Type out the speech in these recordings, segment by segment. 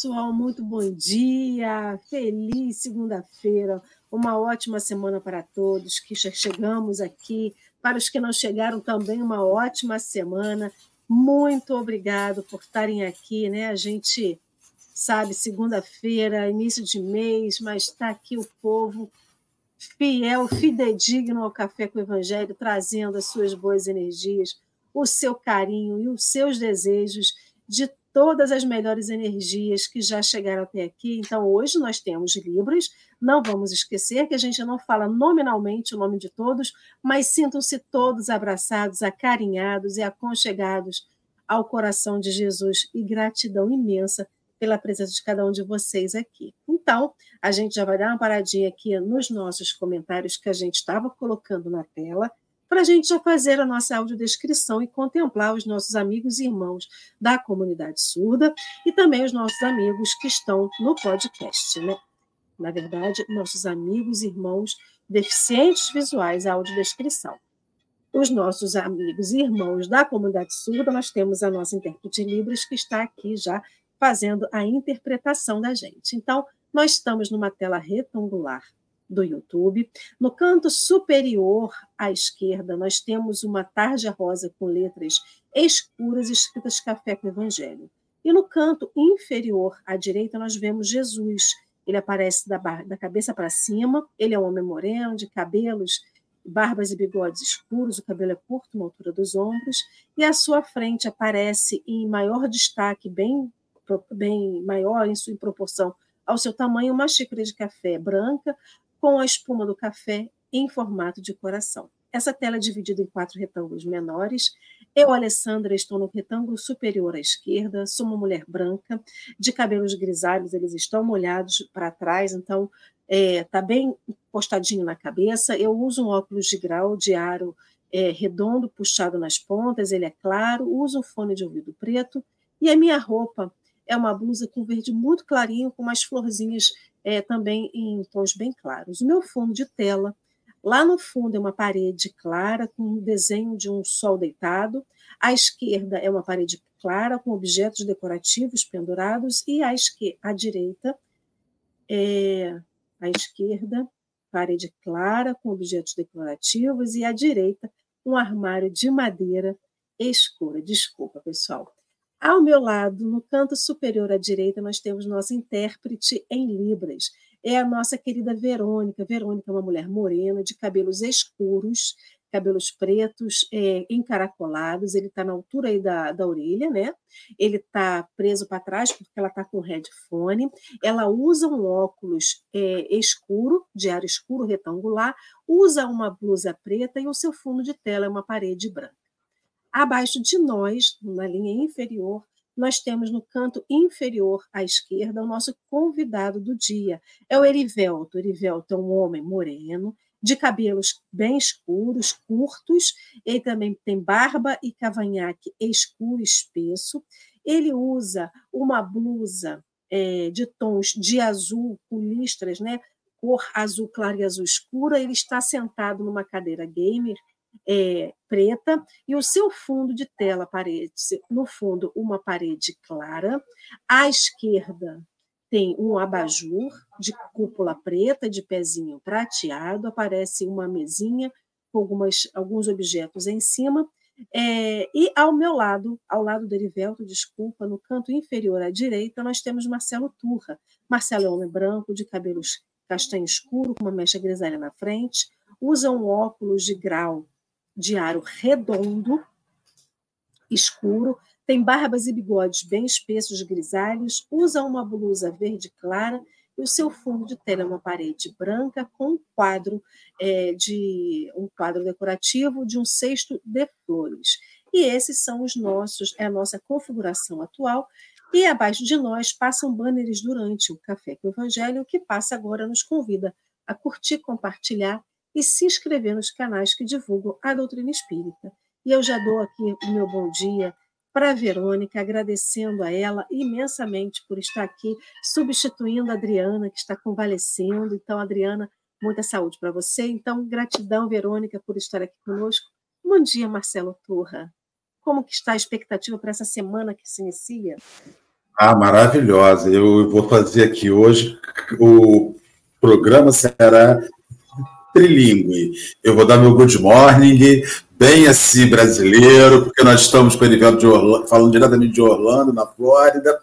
Pessoal, muito bom dia, feliz segunda-feira, uma ótima semana para todos que já chegamos aqui. Para os que não chegaram, também uma ótima semana. Muito obrigado por estarem aqui, né? A gente sabe, segunda-feira, início de mês, mas está aqui o povo fiel, fidedigno ao Café com o Evangelho, trazendo as suas boas energias, o seu carinho e os seus desejos de todas as melhores energias que já chegaram até aqui. Então, hoje nós temos livros, não vamos esquecer que a gente não fala nominalmente o nome de todos, mas sintam-se todos abraçados, acarinhados e aconchegados ao coração de Jesus e gratidão imensa pela presença de cada um de vocês aqui. Então, a gente já vai dar uma paradinha aqui nos nossos comentários que a gente estava colocando na tela para a gente já fazer a nossa audiodescrição e contemplar os nossos amigos e irmãos da comunidade surda e também os nossos amigos que estão no podcast, né? Na verdade, nossos amigos e irmãos deficientes visuais, a audiodescrição. Os nossos amigos e irmãos da comunidade surda, nós temos a nossa intérprete Libras que está aqui já fazendo a interpretação da gente. Então, nós estamos numa tela retangular do YouTube. No canto superior à esquerda, nós temos uma tarja rosa com letras escuras escritas Café com Evangelho. E no canto inferior à direita, nós vemos Jesus. Ele aparece da, da cabeça para cima, ele é um homem moreno, de cabelos, barbas e bigodes escuros, o cabelo é curto, na altura dos ombros, e à sua frente aparece em maior destaque, bem, bem maior em sua proporção ao seu tamanho, uma xícara de café branca, com a espuma do café em formato de coração. Essa tela é dividida em quatro retângulos menores. Eu, Alessandra, estou no retângulo superior à esquerda. Sou uma mulher branca, de cabelos grisalhos, eles estão molhados para trás, então está é, tá bem postadinho na cabeça. Eu uso um óculos de grau de aro é, redondo, puxado nas pontas, ele é claro. Uso um fone de ouvido preto. E a minha roupa é uma blusa com verde muito clarinho, com umas florzinhas é, também em tons bem claros. O meu fundo de tela, lá no fundo é uma parede clara com um desenho de um sol deitado, à esquerda é uma parede clara com objetos decorativos pendurados e à, esquerda, à direita é, à esquerda parede clara com objetos decorativos e à direita um armário de madeira escura. Desculpa, pessoal. Ao meu lado, no canto superior à direita, nós temos nossa intérprete em Libras. É a nossa querida Verônica. Verônica é uma mulher morena, de cabelos escuros, cabelos pretos, é, encaracolados. Ele está na altura aí da, da orelha, né? Ele está preso para trás porque ela está com headphone. Ela usa um óculos é, escuro, de ar escuro, retangular, usa uma blusa preta e o seu fundo de tela é uma parede branca. Abaixo de nós, na linha inferior, nós temos no canto inferior à esquerda o nosso convidado do dia. É o Erivelto. O Erivelto é um homem moreno, de cabelos bem escuros, curtos. Ele também tem barba e cavanhaque escuro, espesso. Ele usa uma blusa é, de tons de azul com listras, né? cor azul claro e azul escura. Ele está sentado numa cadeira gamer é, preta e o seu fundo de tela parede, no fundo uma parede clara, à esquerda tem um abajur de cúpula preta, de pezinho prateado, aparece uma mesinha com algumas, alguns objetos em cima, é, e ao meu lado, ao lado do Erivelto, desculpa, no canto inferior à direita, nós temos Marcelo Turra. Marcelo é homem branco, de cabelos castanho escuro, com uma mecha grisalha na frente, usa um óculos de grau de aro redondo, escuro, tem barbas e bigodes bem espessos, grisalhos, usa uma blusa verde clara e o seu fundo de tela é uma parede branca com um quadro é, de um quadro decorativo de um cesto de flores. E esses são os nossos, é a nossa configuração atual. E abaixo de nós passam banners durante o Café com o Evangelho, que passa agora nos convida a curtir, compartilhar e se inscrever nos canais que divulgam a doutrina espírita. E eu já dou aqui o meu bom dia para a Verônica, agradecendo a ela imensamente por estar aqui, substituindo a Adriana, que está convalescendo. Então, Adriana, muita saúde para você. Então, gratidão, Verônica, por estar aqui conosco. Bom dia, Marcelo Turra. Como que está a expectativa para essa semana que se inicia? Ah, maravilhosa. Eu vou fazer aqui hoje. O programa será trilingue. Eu vou dar meu good morning, bem assim brasileiro, porque nós estamos com o de Orlando, falando diretamente de Orlando, na Flórida.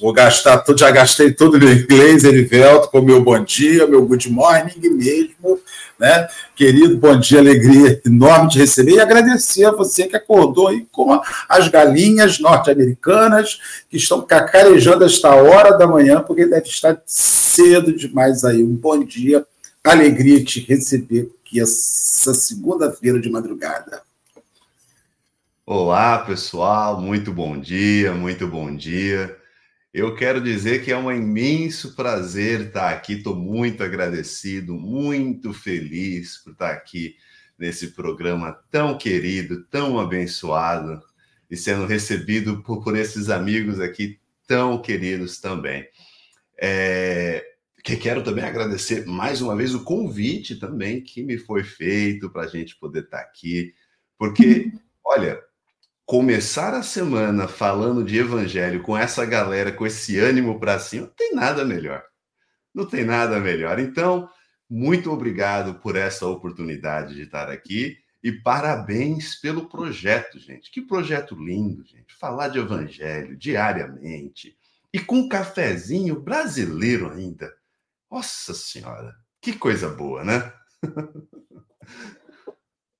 Vou gastar tudo, já gastei tudo no inglês, Erivelto, com meu bom dia, meu good morning mesmo. Né? Querido, bom dia, alegria enorme de receber e agradecer a você que acordou aí com as galinhas norte-americanas que estão cacarejando esta hora da manhã, porque deve estar cedo demais aí. Um bom dia alegria te receber aqui essa segunda-feira de madrugada. Olá, pessoal, muito bom dia, muito bom dia. Eu quero dizer que é um imenso prazer estar aqui, estou muito agradecido, muito feliz por estar aqui nesse programa tão querido, tão abençoado e sendo recebido por, por esses amigos aqui tão queridos também. É, que quero também agradecer mais uma vez o convite também que me foi feito para a gente poder estar tá aqui, porque, olha, começar a semana falando de evangelho com essa galera, com esse ânimo para cima, não tem nada melhor. Não tem nada melhor. Então, muito obrigado por essa oportunidade de estar aqui e parabéns pelo projeto, gente. Que projeto lindo, gente. Falar de evangelho diariamente e com um cafezinho brasileiro ainda. Nossa Senhora, que coisa boa, né?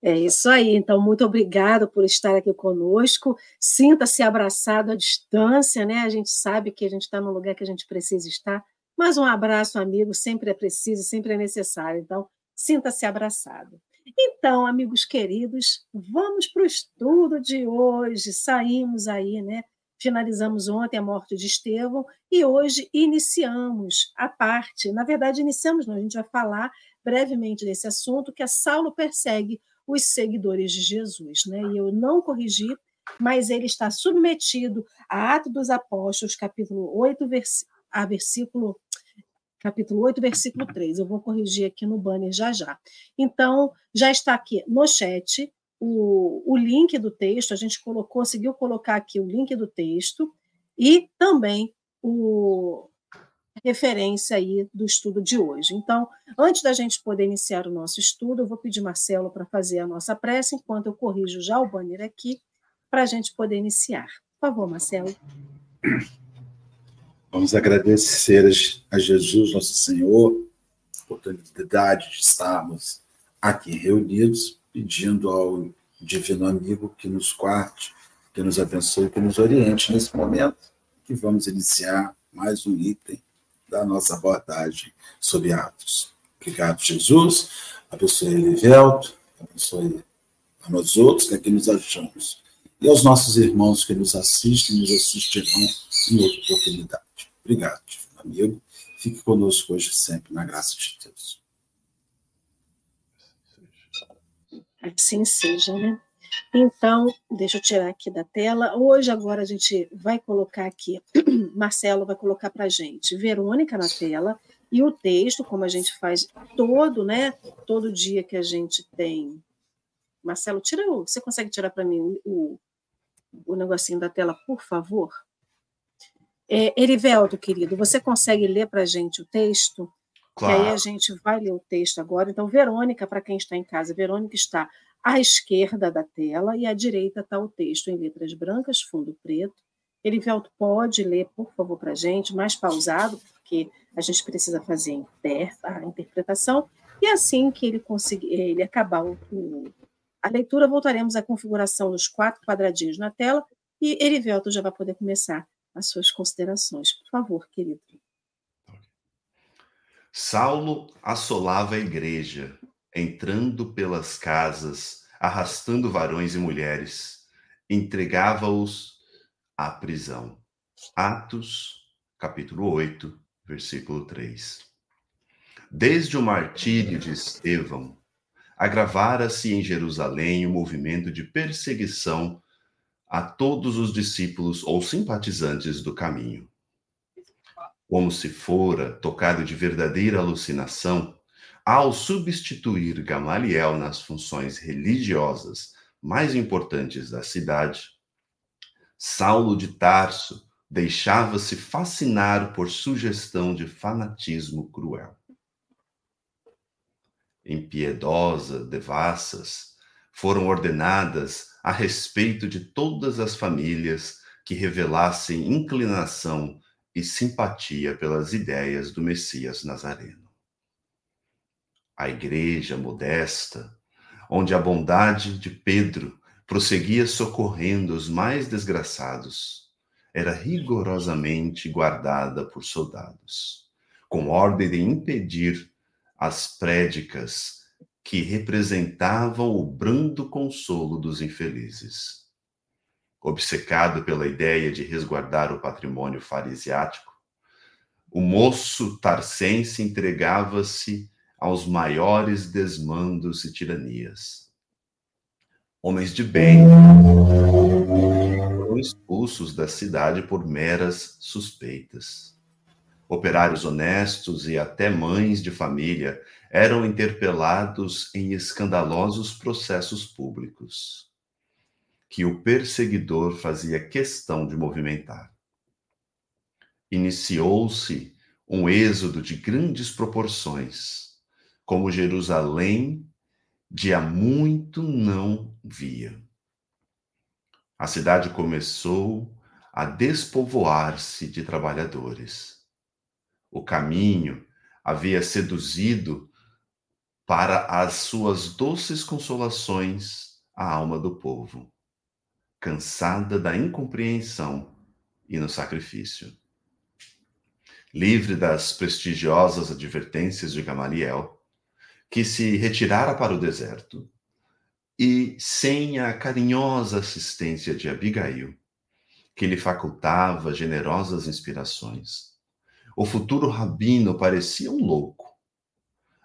É isso aí. Então, muito obrigada por estar aqui conosco. Sinta-se abraçado à distância, né? A gente sabe que a gente está no lugar que a gente precisa estar. Mas um abraço, amigo, sempre é preciso, sempre é necessário. Então, sinta-se abraçado. Então, amigos queridos, vamos para o estudo de hoje. Saímos aí, né? Finalizamos ontem a morte de Estevão e hoje iniciamos a parte, na verdade, iniciamos, não, a gente vai falar brevemente desse assunto, que é Saulo persegue os seguidores de Jesus. Né? E eu não corrigi, mas ele está submetido a Atos dos Apóstolos, capítulo 8, vers a versículo capítulo 8, versículo 3. Eu vou corrigir aqui no banner já já. Então, já está aqui no chat o, o link do texto, a gente colocou, conseguiu colocar aqui o link do texto e também o referência aí do estudo de hoje. Então, antes da gente poder iniciar o nosso estudo, eu vou pedir Marcelo para fazer a nossa prece, enquanto eu corrijo já o banner aqui, para a gente poder iniciar. Por favor, Marcelo. Vamos agradecer a Jesus, nosso Senhor, a oportunidade de estarmos aqui reunidos pedindo ao divino amigo que nos guarde, que nos abençoe, que nos oriente nesse momento que vamos iniciar mais um item da nossa abordagem sobre Atos. Obrigado, Jesus. Abençoe Elivelto, abençoe a nós outros que aqui nos achamos. E aos nossos irmãos que nos assistem e nos assistirão em outra oportunidade. Obrigado, amigo. Fique conosco hoje sempre, na graça de Deus. Assim seja, né? Então, deixa eu tirar aqui da tela. Hoje, agora, a gente vai colocar aqui, Marcelo vai colocar para a gente Verônica na tela e o texto, como a gente faz todo, né? Todo dia que a gente tem. Marcelo, tira o. Você consegue tirar para mim o, o negocinho da tela, por favor? É, Erivelto, querido, você consegue ler para a gente o texto? Claro. Que aí a gente vai ler o texto agora. Então, Verônica, para quem está em casa, Verônica está à esquerda da tela e à direita está o texto em letras brancas, fundo preto. Erivelto pode ler, por favor, para a gente, mais pausado, porque a gente precisa fazer a interpretação. E assim que ele conseguir, ele acabar o, a leitura, voltaremos à configuração dos quatro quadradinhos na tela e Erivelto já vai poder começar as suas considerações. Por favor, querido. Saulo assolava a igreja, entrando pelas casas, arrastando varões e mulheres, entregava-os à prisão. Atos, capítulo 8, versículo 3. Desde o martírio de Estevão, agravara-se em Jerusalém o movimento de perseguição a todos os discípulos ou simpatizantes do caminho como se fora tocado de verdadeira alucinação, ao substituir Gamaliel nas funções religiosas mais importantes da cidade, Saulo de Tarso deixava-se fascinar por sugestão de fanatismo cruel. Impiedosa, devassas, foram ordenadas a respeito de todas as famílias que revelassem inclinação e simpatia pelas ideias do Messias Nazareno. A igreja modesta, onde a bondade de Pedro prosseguia socorrendo os mais desgraçados, era rigorosamente guardada por soldados, com ordem de impedir as prédicas que representavam o brando consolo dos infelizes. Obcecado pela ideia de resguardar o patrimônio farisiático, o moço tarcense entregava-se aos maiores desmandos e tiranias. Homens de bem foram expulsos da cidade por meras suspeitas. Operários honestos e até mães de família eram interpelados em escandalosos processos públicos, que o perseguidor fazia questão de movimentar. Iniciou-se um êxodo de grandes proporções, como Jerusalém de há muito não via a cidade começou a despovoar-se de trabalhadores. O caminho havia seduzido para as suas doces consolações a alma do povo, cansada da incompreensão e no sacrifício. Livre das prestigiosas advertências de Gamaliel, que se retirara para o deserto, e sem a carinhosa assistência de Abigail, que lhe facultava generosas inspirações. O futuro rabino parecia um louco,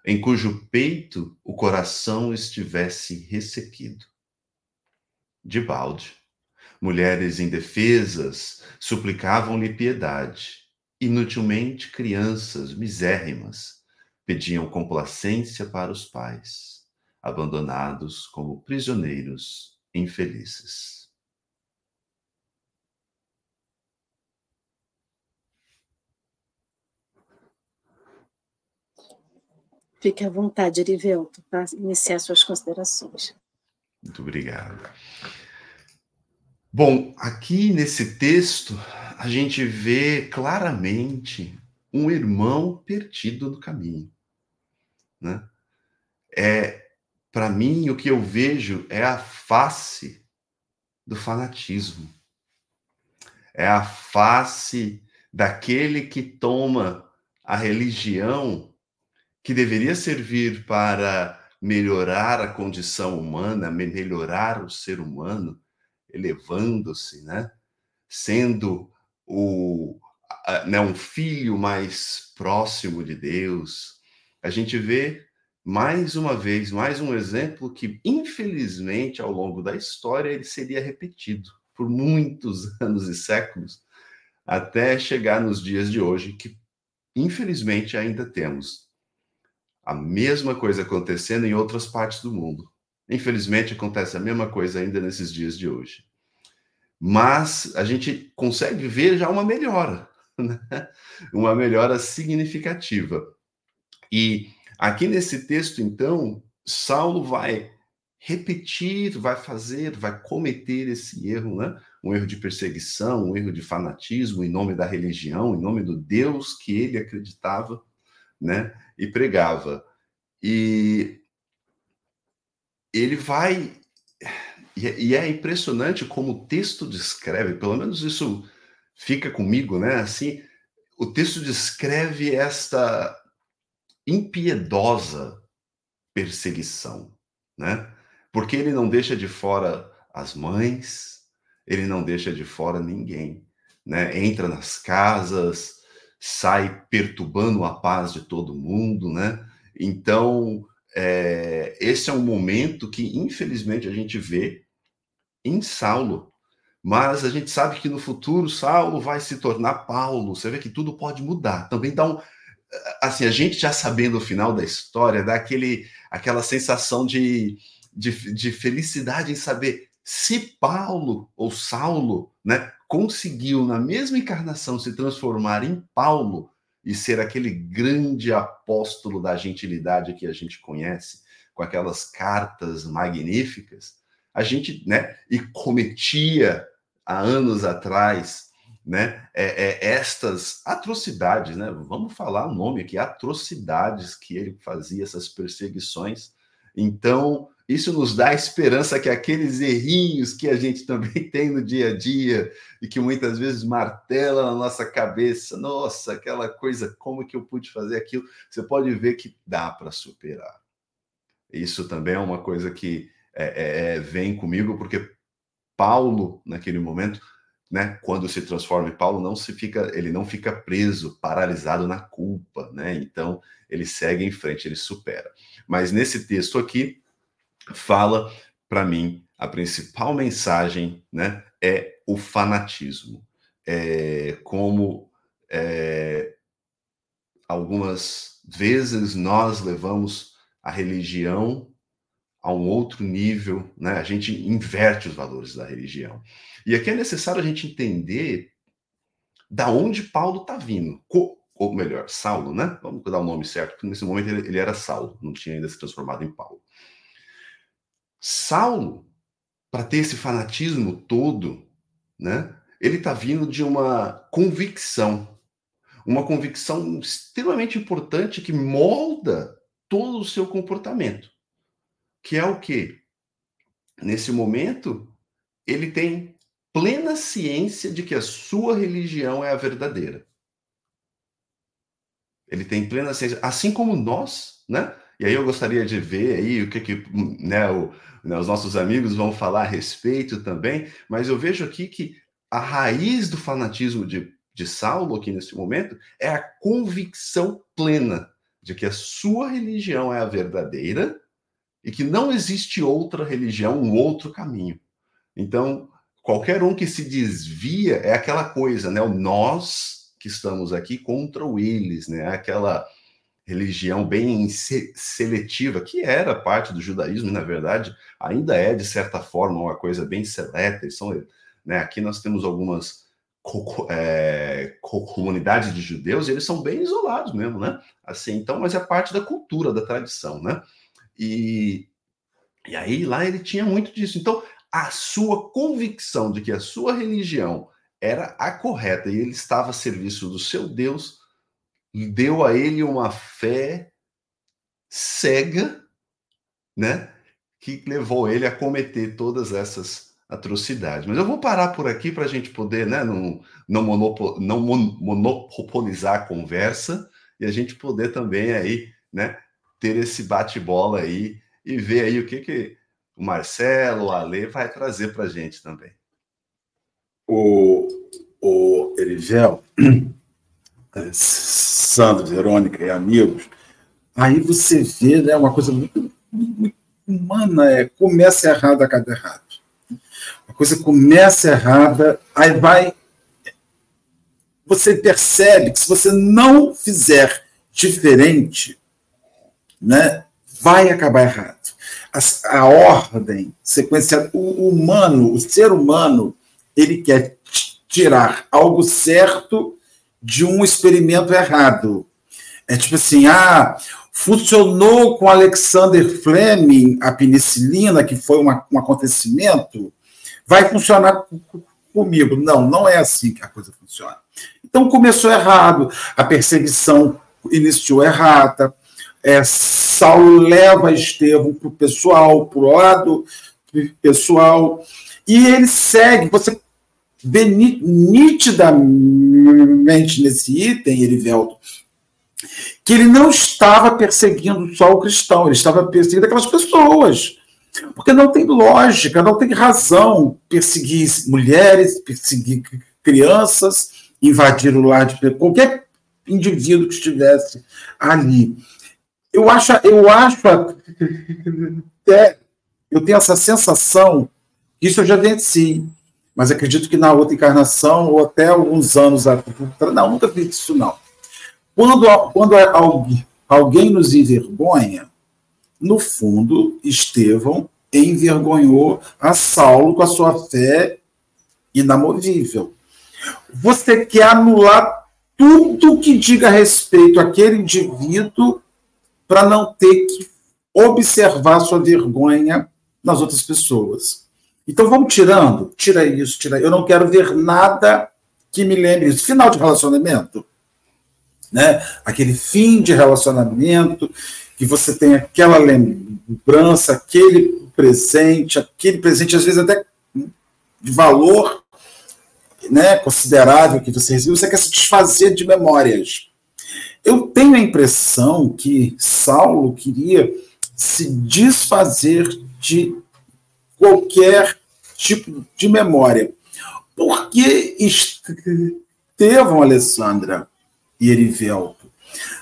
em cujo peito o coração estivesse ressequido. De balde, mulheres indefesas suplicavam-lhe piedade. Inutilmente, crianças misérrimas pediam complacência para os pais abandonados como prisioneiros infelizes. Fique à vontade, Erivelto, para iniciar suas considerações. Muito obrigado. Bom, aqui nesse texto, a gente vê claramente um irmão perdido no caminho. Né? É, para mim, o que eu vejo é a face do fanatismo. É a face daquele que toma a religião que deveria servir para melhorar a condição humana, melhorar o ser humano, elevando-se, né? Sendo o né, um filho mais próximo de Deus. A gente vê mais uma vez, mais um exemplo que, infelizmente, ao longo da história, ele seria repetido por muitos anos e séculos, até chegar nos dias de hoje, que, infelizmente, ainda temos a mesma coisa acontecendo em outras partes do mundo. Infelizmente, acontece a mesma coisa ainda nesses dias de hoje. Mas a gente consegue ver já uma melhora, né? uma melhora significativa. E Aqui nesse texto, então, Saulo vai repetir, vai fazer, vai cometer esse erro, né? Um erro de perseguição, um erro de fanatismo em nome da religião, em nome do Deus que ele acreditava, né? E pregava. E ele vai e é impressionante como o texto descreve, pelo menos isso fica comigo, né? Assim, o texto descreve esta impiedosa perseguição, né? Porque ele não deixa de fora as mães, ele não deixa de fora ninguém, né? Entra nas casas, sai perturbando a paz de todo mundo, né? Então, é, esse é um momento que, infelizmente, a gente vê em Saulo, mas a gente sabe que no futuro Saulo vai se tornar Paulo. Você vê que tudo pode mudar. Também dá um, assim, a gente já sabendo o final da história, dá aquele, aquela sensação de, de, de felicidade em saber se Paulo ou Saulo, né, conseguiu, na mesma encarnação, se transformar em Paulo e ser aquele grande apóstolo da gentilidade que a gente conhece, com aquelas cartas magníficas, a gente, né, e cometia há anos atrás, né, é, é, estas atrocidades, né, vamos falar o nome aqui, atrocidades que ele fazia, essas perseguições. Então, isso nos dá esperança que aqueles errinhos que a gente também tem no dia a dia e que muitas vezes martela na nossa cabeça, nossa, aquela coisa, como que eu pude fazer aquilo? Você pode ver que dá para superar. Isso também é uma coisa que é, é, é, vem comigo, porque Paulo, naquele momento, né, quando se transforma em Paulo, não se fica, ele não fica preso, paralisado na culpa, né? Então ele segue em frente, ele supera. Mas nesse texto aqui, fala para mim a principal mensagem, né, é o fanatismo, é como é, algumas vezes nós levamos a religião a um outro nível, né? A gente inverte os valores da religião. E aqui é necessário a gente entender da onde Paulo está vindo, ou melhor, Saulo, né? Vamos dar o nome certo, porque nesse momento ele, ele era Saulo, não tinha ainda se transformado em Paulo. Saulo, para ter esse fanatismo todo, né? Ele está vindo de uma convicção, uma convicção extremamente importante que molda todo o seu comportamento, que é o que nesse momento ele tem plena ciência de que a sua religião é a verdadeira. Ele tem plena ciência, assim como nós, né? E aí eu gostaria de ver aí o que, que né, o, né, os nossos amigos vão falar a respeito também, mas eu vejo aqui que a raiz do fanatismo de, de Saulo aqui nesse momento é a convicção plena de que a sua religião é a verdadeira e que não existe outra religião, um outro caminho. Então, qualquer um que se desvia é aquela coisa, né? O nós que estamos aqui contra o eles, né? Aquela religião bem seletiva, que era parte do judaísmo, na verdade, ainda é, de certa forma, uma coisa bem seleta. São, né, aqui nós temos algumas co é, co comunidades de judeus, e eles são bem isolados mesmo, né? Assim, então, mas é parte da cultura, da tradição, né? E, e aí lá ele tinha muito disso. Então, a sua convicção de que a sua religião era a correta e ele estava a serviço do seu Deus deu a ele uma fé cega, né? Que levou ele a cometer todas essas atrocidades. Mas eu vou parar por aqui para a gente poder, né? Não, não, monopo, não monopolizar a conversa e a gente poder também aí, né? Ter esse bate-bola aí e ver aí o que que o Marcelo, o Ale vai trazer para a gente também. O, o Erigel, Sandro, Verônica e amigos, aí você vê né, uma coisa muito, muito humana, é, começa errado, acaba errado. A coisa começa errada, aí vai. Você percebe que se você não fizer diferente, né, vai acabar errado. A, a ordem sequenciada, o humano, o ser humano, ele quer tirar algo certo de um experimento errado. É tipo assim, ah, funcionou com Alexander Fleming a penicilina, que foi uma, um acontecimento, vai funcionar comigo. Não, não é assim que a coisa funciona. Então começou errado, a perseguição iniciou errada, é, Saulo leva Estevão para o pessoal, para o lado pessoal, e ele segue, você nitidamente nesse item, Erivelto, que ele não estava perseguindo só o cristão, ele estava perseguindo aquelas pessoas. Porque não tem lógica, não tem razão perseguir mulheres, perseguir crianças, invadir o lar de qualquer indivíduo que estivesse ali. Eu acho, eu acho até, eu tenho essa sensação, isso eu já venci, mas acredito que na outra encarnação, ou até alguns anos atrás, não, nunca vi isso não. Quando, quando alguém nos envergonha, no fundo, Estevão envergonhou a Saulo com a sua fé inamovível. você quer anular tudo que diga respeito àquele indivíduo para não ter que observar sua vergonha nas outras pessoas. Então vamos tirando, tira isso, tira. Eu não quero ver nada que me lembre isso. Final de relacionamento, né? Aquele fim de relacionamento que você tem aquela lembrança, aquele presente, aquele presente às vezes até de valor, né, considerável que você recebeu, você quer se desfazer de memórias. Eu tenho a impressão que Saulo queria se desfazer de qualquer tipo de memória. Porque Estevão, Alessandra e Erivelto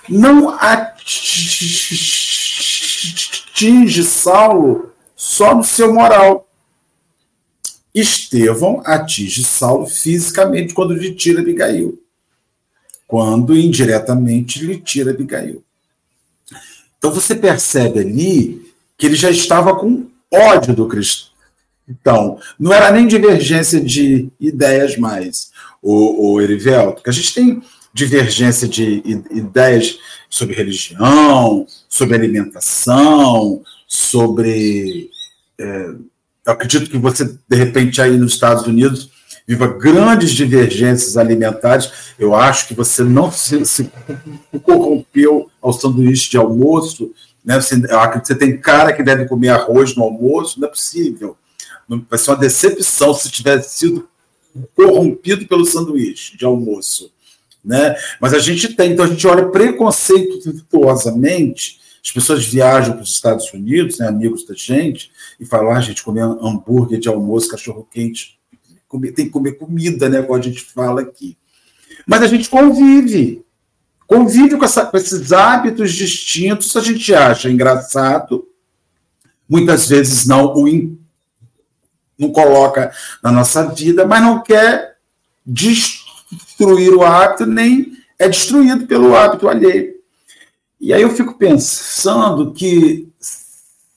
não atinge Saulo só no seu moral. Estevão atinge Saulo fisicamente quando lhe tira Abigail. Quando indiretamente lhe tira Abigail. Então você percebe ali que ele já estava com ódio do cristão. Então, não era nem divergência de ideias mais, o, o Erivelto, que a gente tem divergência de ideias sobre religião, sobre alimentação, sobre. É, eu acredito que você, de repente, aí nos Estados Unidos, viva grandes divergências alimentares. Eu acho que você não se, se corrompeu ao sanduíche de almoço. Né? Você, eu acredito que você tem cara que deve comer arroz no almoço, não é possível. Vai ser uma decepção se tivesse sido corrompido pelo sanduíche de almoço. Né? Mas a gente tem, então a gente olha preconceituosamente, as pessoas viajam para os Estados Unidos, né, amigos da gente, e falam, ah, a gente comer hambúrguer de almoço, cachorro quente, tem que comer comida, né, como a gente fala aqui. Mas a gente convive, convive com, essa, com esses hábitos distintos, a gente acha engraçado, muitas vezes não o não coloca na nossa vida, mas não quer destruir o hábito, nem é destruído pelo hábito alheio. E aí eu fico pensando que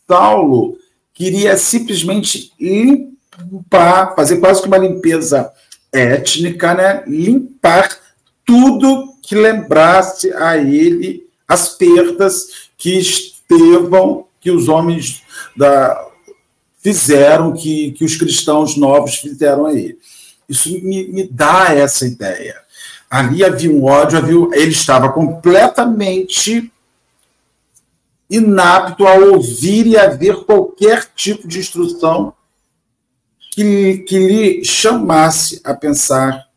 Saulo queria simplesmente limpar, fazer quase que uma limpeza étnica, né? limpar tudo que lembrasse a ele as perdas que Estevão, que os homens da, fizeram, que, que os cristãos novos fizeram a ele. Isso me, me dá essa ideia. Ali havia um ódio, havia, ele estava completamente inapto a ouvir e a ver qualquer tipo de instrução que, que lhe chamasse a pensar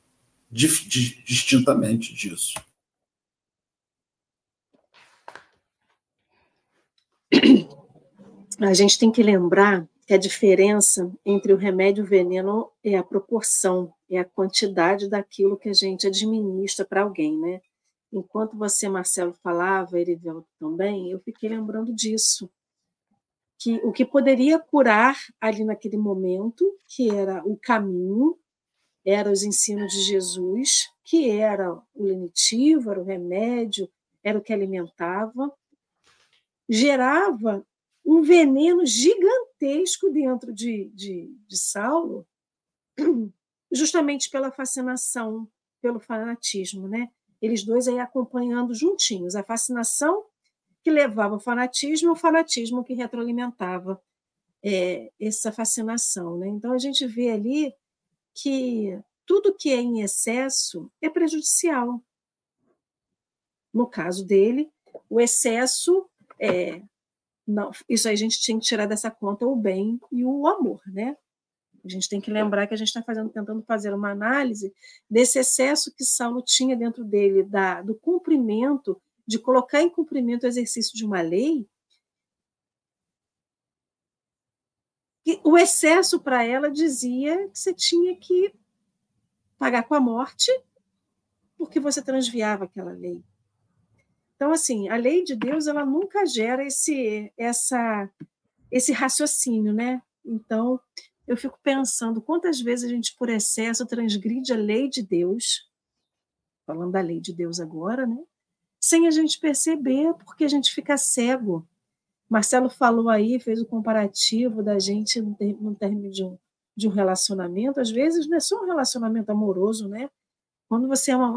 distintamente disso. A gente tem que lembrar que a diferença entre o remédio e o veneno é a proporção, é a quantidade daquilo que a gente administra para alguém, né? Enquanto você, Marcelo, falava, Erivelto também, eu fiquei lembrando disso. Que o que poderia curar ali naquele momento, que era o caminho, era os ensinos de Jesus, que era o lenitivo, era o remédio, era o que alimentava, gerava um veneno gigantesco dentro de, de, de Saulo, justamente pela fascinação, pelo fanatismo, né? Eles dois aí acompanhando juntinhos, a fascinação que levava ao fanatismo o fanatismo que retroalimentava é, essa fascinação, né? Então a gente vê ali que tudo que é em excesso é prejudicial. No caso dele, o excesso é, não, isso aí a gente tinha que tirar dessa conta o bem e o amor, né? A gente tem que lembrar que a gente está tentando fazer uma análise desse excesso que Saulo tinha dentro dele, da, do cumprimento, de colocar em cumprimento o exercício de uma lei. E o excesso para ela dizia que você tinha que pagar com a morte porque você transviava aquela lei. Então, assim, a lei de Deus ela nunca gera esse, essa, esse raciocínio, né? Então, eu fico pensando quantas vezes a gente, por excesso, transgride a lei de Deus, falando da lei de Deus agora, né? Sem a gente perceber, porque a gente fica cego. Marcelo falou aí, fez o comparativo da gente no término de um, de um relacionamento, às vezes não é só um relacionamento amoroso, né? Quando você ama,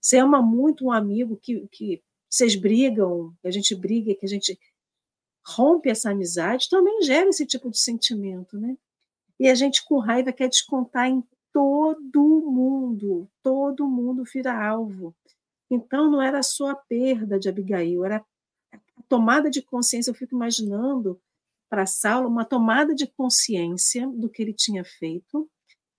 você ama muito um amigo que, que vocês brigam, que a gente briga, que a gente rompe essa amizade, também gera esse tipo de sentimento, né? E a gente com raiva quer descontar em todo mundo, todo mundo vira alvo. Então não era só a perda de Abigail, era a tomada de consciência. Eu fico imaginando para Saulo uma tomada de consciência do que ele tinha feito,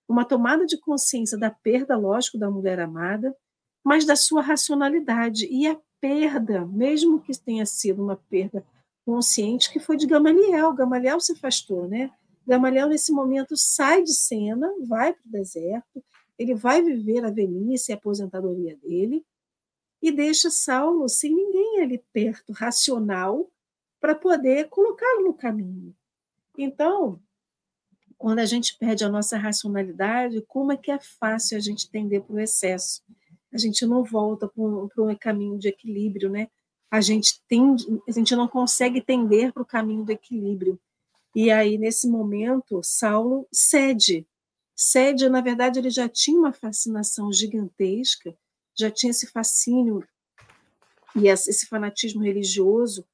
uma tomada de consciência da perda, lógico, da mulher amada, mas da sua racionalidade e a perda, mesmo que tenha sido uma perda consciente, que foi de Gamaliel. Gamaliel se afastou, né? Gamaliel, nesse momento, sai de cena, vai para o deserto, ele vai viver a velhice e a aposentadoria dele, e deixa Saulo sem ninguém ali perto, racional, para poder colocá-lo no caminho. Então, quando a gente perde a nossa racionalidade, como é que é fácil a gente tender para o excesso? A gente não volta para um caminho de equilíbrio, né? A gente, tende, a gente não consegue tender para o caminho do equilíbrio. E aí, nesse momento, Saulo cede. Cede, na verdade, ele já tinha uma fascinação gigantesca, já tinha esse fascínio e esse fanatismo religioso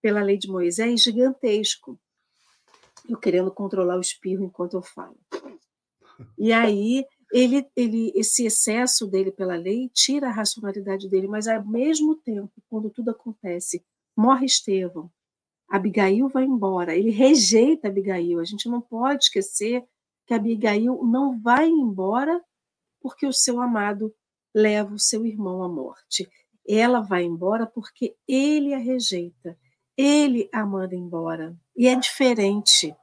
pela lei de Moisés gigantesco. Eu querendo controlar o espirro enquanto eu falo. E aí, ele, ele, esse excesso dele pela lei tira a racionalidade dele, mas ao mesmo tempo, quando tudo acontece, morre Estevão, Abigail vai embora, ele rejeita Abigail. A gente não pode esquecer que Abigail não vai embora porque o seu amado leva o seu irmão à morte. Ela vai embora porque ele a rejeita, ele a manda embora. E é diferente,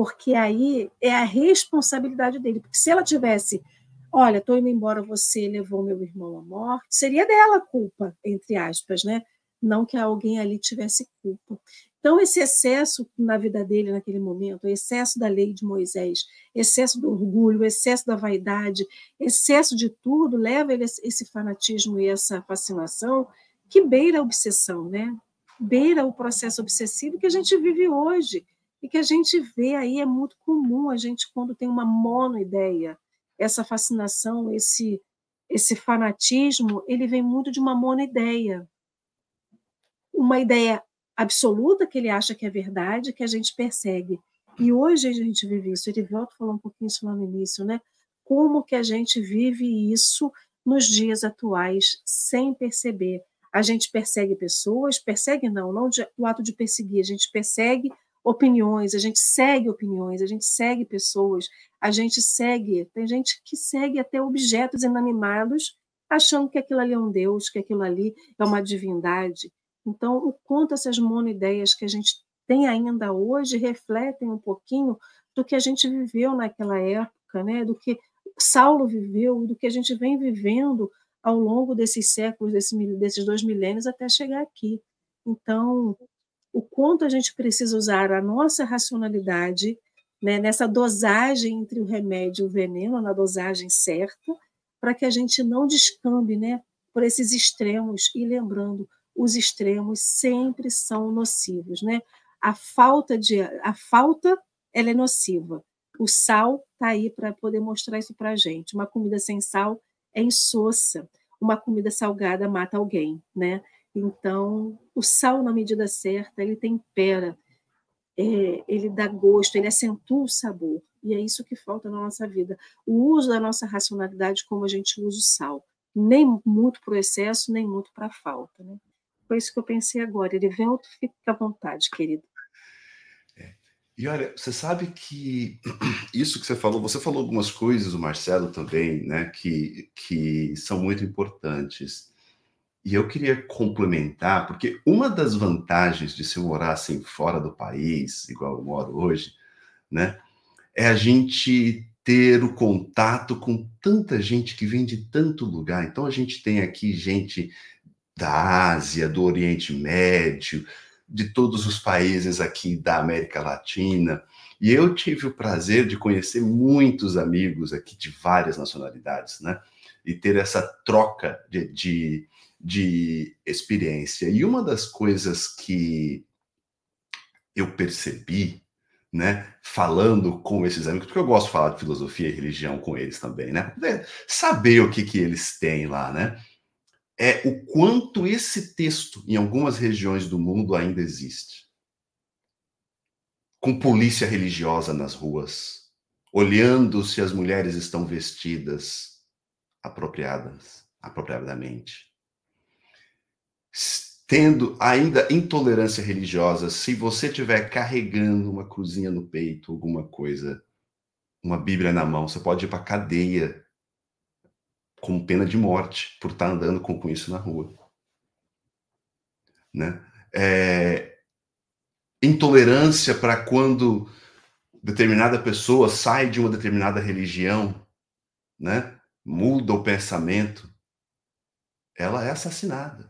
porque aí é a responsabilidade dele. Porque se ela tivesse, olha, estou indo embora, você levou meu irmão à morte, seria dela a culpa, entre aspas, né? Não que alguém ali tivesse culpa. Então, esse excesso na vida dele naquele momento, excesso da lei de Moisés, excesso do orgulho, excesso da vaidade, excesso de tudo, leva ele a esse fanatismo e essa fascinação que beira a obsessão, né? beira o processo obsessivo que a gente vive hoje e que a gente vê aí, é muito comum a gente, quando tem uma monoideia, essa fascinação, esse, esse fanatismo, ele vem muito de uma monoideia. Uma ideia absoluta que ele acha que é verdade, que a gente persegue. E hoje a gente vive isso. Ele volta falou um pouquinho isso lá no início, né? Como que a gente vive isso nos dias atuais sem perceber? A gente persegue pessoas, persegue não, não o ato de perseguir, a gente persegue opiniões, a gente segue opiniões, a gente segue pessoas, a gente segue, tem gente que segue até objetos inanimados, achando que aquilo ali é um Deus, que aquilo ali é uma divindade. Então, o quanto essas monoideias que a gente tem ainda hoje refletem um pouquinho do que a gente viveu naquela época, né? do que Saulo viveu, do que a gente vem vivendo ao longo desses séculos, desses dois milênios, até chegar aqui. Então, o quanto a gente precisa usar a nossa racionalidade né, nessa dosagem entre o remédio e o veneno, na dosagem certa, para que a gente não descambe né, por esses extremos. E lembrando, os extremos sempre são nocivos, né? A falta de a falta ela é nociva. O sal está aí para poder mostrar isso para a gente. Uma comida sem sal é insossa. Uma comida salgada mata alguém, né? Então, o sal na medida certa ele tempera, é, ele dá gosto, ele acentua o sabor. E é isso que falta na nossa vida. O uso da nossa racionalidade como a gente usa o sal. Nem muito para o excesso, nem muito para a falta. Né? Foi isso que eu pensei agora. Erivelto, fica à vontade, querido. É. E olha, você sabe que isso que você falou, você falou algumas coisas, o Marcelo também, né, que, que são muito importantes. E eu queria complementar, porque uma das vantagens de se morar assim fora do país, igual eu moro hoje, né, é a gente ter o contato com tanta gente que vem de tanto lugar. Então a gente tem aqui gente da Ásia, do Oriente Médio, de todos os países aqui da América Latina. E eu tive o prazer de conhecer muitos amigos aqui de várias nacionalidades, né? E ter essa troca de, de, de experiência. E uma das coisas que eu percebi, né, falando com esses amigos, porque eu gosto de falar de filosofia e religião com eles também, né? Saber o que, que eles têm lá, né? É o quanto esse texto em algumas regiões do mundo ainda existe. Com polícia religiosa nas ruas, olhando se as mulheres estão vestidas apropriadas, apropriadamente tendo ainda intolerância religiosa, se você estiver carregando uma cruzinha no peito, alguma coisa, uma Bíblia na mão, você pode ir para cadeia com pena de morte por estar tá andando com, com isso na rua. Né? É, intolerância para quando determinada pessoa sai de uma determinada religião, né? muda o pensamento, ela é assassinada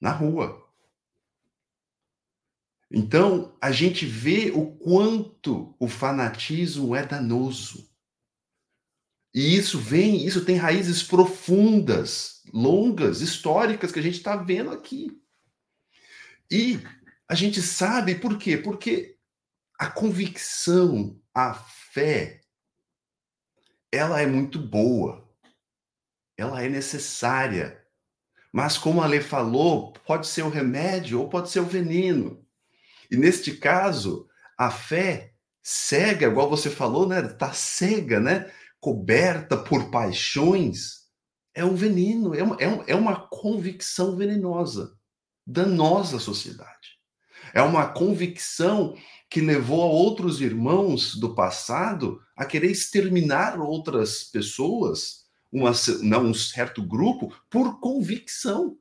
na rua. Então, a gente vê o quanto o fanatismo é danoso. E isso vem, isso tem raízes profundas, longas, históricas que a gente está vendo aqui. E a gente sabe por quê? Porque a convicção, a fé, ela é muito boa, ela é necessária mas, como a Lê falou, pode ser o remédio ou pode ser o veneno. E neste caso, a fé cega, igual você falou, né? Está cega, né? Coberta por paixões, é um veneno, é uma, é, é uma convicção venenosa, danosa à sociedade. É uma convicção que levou a outros irmãos do passado a querer exterminar outras pessoas uma, não, um certo grupo por convicção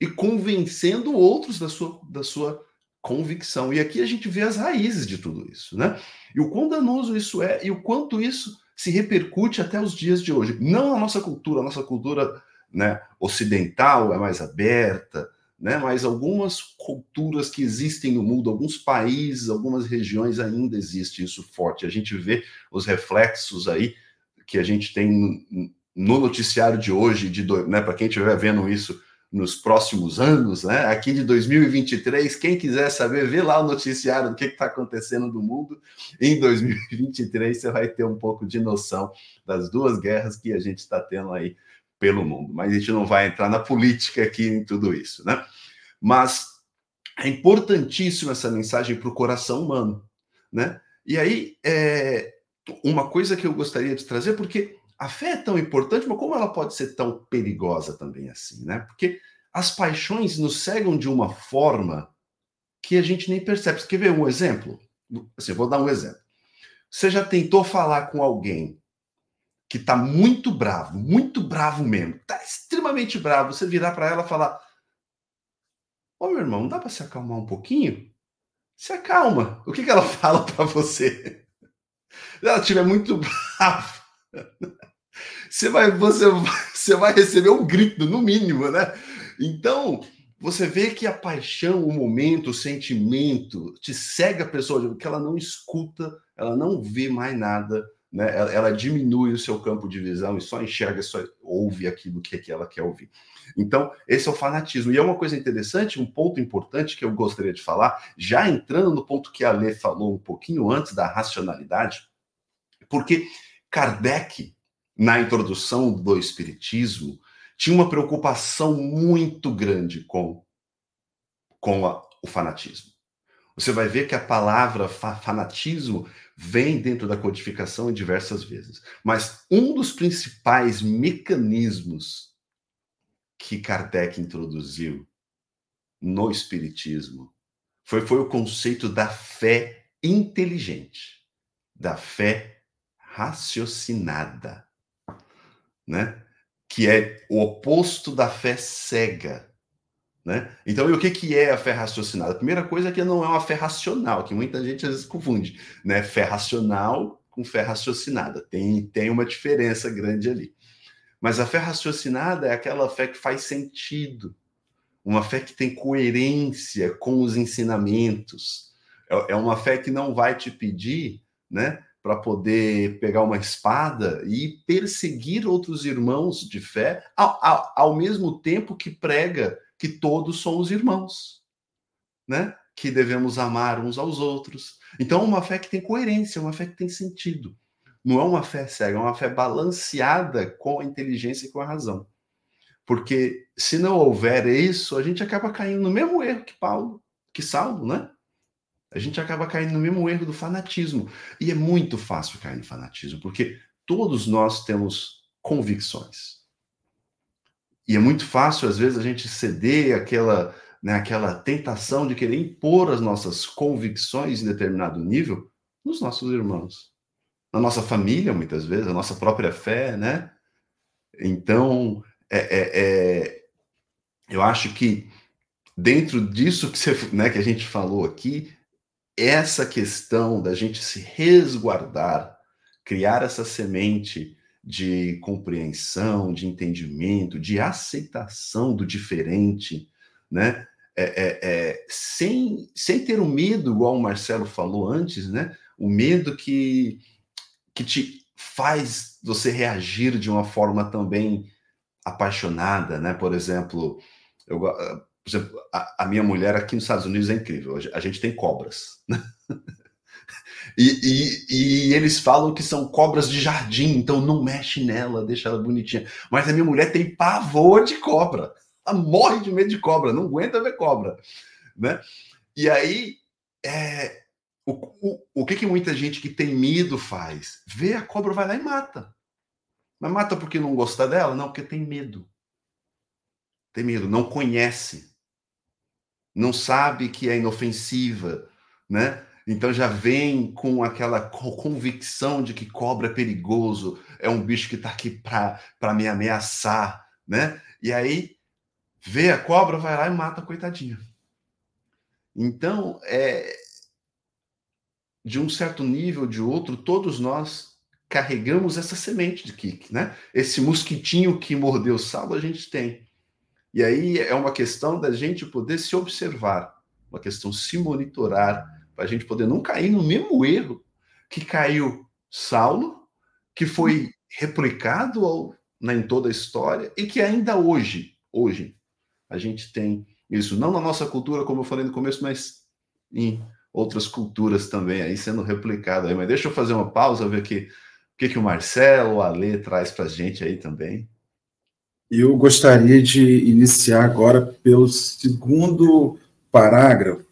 e convencendo outros da sua, da sua convicção. E aqui a gente vê as raízes de tudo isso, né? E o quão danoso isso é e o quanto isso se repercute até os dias de hoje. Não a nossa cultura, a nossa cultura né, ocidental é mais aberta, né, mas algumas culturas que existem no mundo, alguns países, algumas regiões ainda existe isso forte. A gente vê os reflexos aí que a gente tem no noticiário de hoje, de, né, para quem estiver vendo isso nos próximos anos, né, aqui de 2023, quem quiser saber, vê lá o noticiário do que está acontecendo no mundo. Em 2023, você vai ter um pouco de noção das duas guerras que a gente está tendo aí pelo mundo. Mas a gente não vai entrar na política aqui em tudo isso, né? Mas é importantíssimo essa mensagem para o coração humano, né? E aí, é, uma coisa que eu gostaria de trazer, porque a fé é tão importante, mas como ela pode ser tão perigosa também assim, né? Porque as paixões nos cegam de uma forma que a gente nem percebe. Você quer ver um exemplo? Assim, vou dar um exemplo. Você já tentou falar com alguém que está muito bravo, muito bravo mesmo, está extremamente bravo, você virar para ela e falar: Ô meu irmão, não dá para se acalmar um pouquinho? Se acalma. O que, que ela fala para você? Se ela estiver muito brava, você vai, você, você vai receber um grito, no mínimo, né? Então, você vê que a paixão, o momento, o sentimento te cega a pessoa, que ela não escuta, ela não vê mais nada, né? Ela, ela, diminui o seu campo de visão e só enxerga, só ouve aquilo que, que ela quer ouvir. Então, esse é o fanatismo. E é uma coisa interessante, um ponto importante que eu gostaria de falar, já entrando no ponto que a Lê falou um pouquinho antes da racionalidade, porque Kardec, na introdução do Espiritismo, tinha uma preocupação muito grande com, com a, o fanatismo. Você vai ver que a palavra fa fanatismo vem dentro da codificação diversas vezes. Mas um dos principais mecanismos que Kardec introduziu no Espiritismo foi, foi o conceito da fé inteligente, da fé raciocinada, né? Que é o oposto da fé cega, né? Então, e o que, que é a fé raciocinada? A primeira coisa é que não é uma fé racional, que muita gente às vezes confunde, né? Fé racional com fé raciocinada. Tem, tem uma diferença grande ali. Mas a fé raciocinada é aquela fé que faz sentido, uma fé que tem coerência com os ensinamentos. É, é uma fé que não vai te pedir, né? para poder pegar uma espada e perseguir outros irmãos de fé, ao, ao, ao, mesmo tempo que prega que todos somos irmãos. Né? que devemos amar uns aos outros. Então, uma fé que tem coerência, uma fé que tem sentido. Não é uma fé cega, é uma fé balanceada com a inteligência e com a razão. Porque se não houver isso, a gente acaba caindo no mesmo erro que Paulo, que Saulo, né? A gente acaba caindo no mesmo erro do fanatismo. E é muito fácil cair no fanatismo, porque todos nós temos convicções. E é muito fácil, às vezes, a gente ceder aquela, né, aquela tentação de querer impor as nossas convicções em determinado nível nos nossos irmãos. Na nossa família, muitas vezes, a nossa própria fé, né? Então, é, é, é eu acho que dentro disso que, você, né, que a gente falou aqui, essa questão da gente se resguardar, criar essa semente de compreensão, de entendimento, de aceitação do diferente, né? É, é, é, sem, sem ter o medo, igual o Marcelo falou antes, né? O medo que, que te faz você reagir de uma forma também apaixonada, né? Por exemplo, eu, por exemplo, a, a, minha mulher aqui nos Estados Unidos é incrível. A gente tem cobras. Né? E, e, e, eles falam que são cobras de jardim, então não mexe nela, deixa ela bonitinha. Mas a minha mulher tem pavor de cobra. Ela morre de medo de cobra, não aguenta ver cobra. Né? E aí, é, o, o, o que, que muita gente que tem medo faz? Vê a cobra, vai lá e mata. Mas mata porque não gosta dela? Não, porque tem medo. Tem medo, não conhece. Não sabe que é inofensiva, né? Então já vem com aquela convicção de que cobra é perigoso, é um bicho que está aqui para me ameaçar, né? E aí vê a cobra, vai lá e mata a coitadinha. Então, é, de um certo nível, de outro, todos nós carregamos essa semente de kick, né? Esse mosquitinho que mordeu o sal a gente tem. E aí é uma questão da gente poder se observar, uma questão se monitorar para a gente poder não cair no mesmo erro que caiu Saulo, que foi replicado ao, né, em toda a história e que ainda hoje, hoje, a gente tem isso, não na nossa cultura, como eu falei no começo, mas em outras culturas também aí sendo replicado aí. Mas deixa eu fazer uma pausa, ver aqui, o que, que o Marcelo, o Alê traz para a gente aí também. Eu gostaria de iniciar agora pelo segundo parágrafo,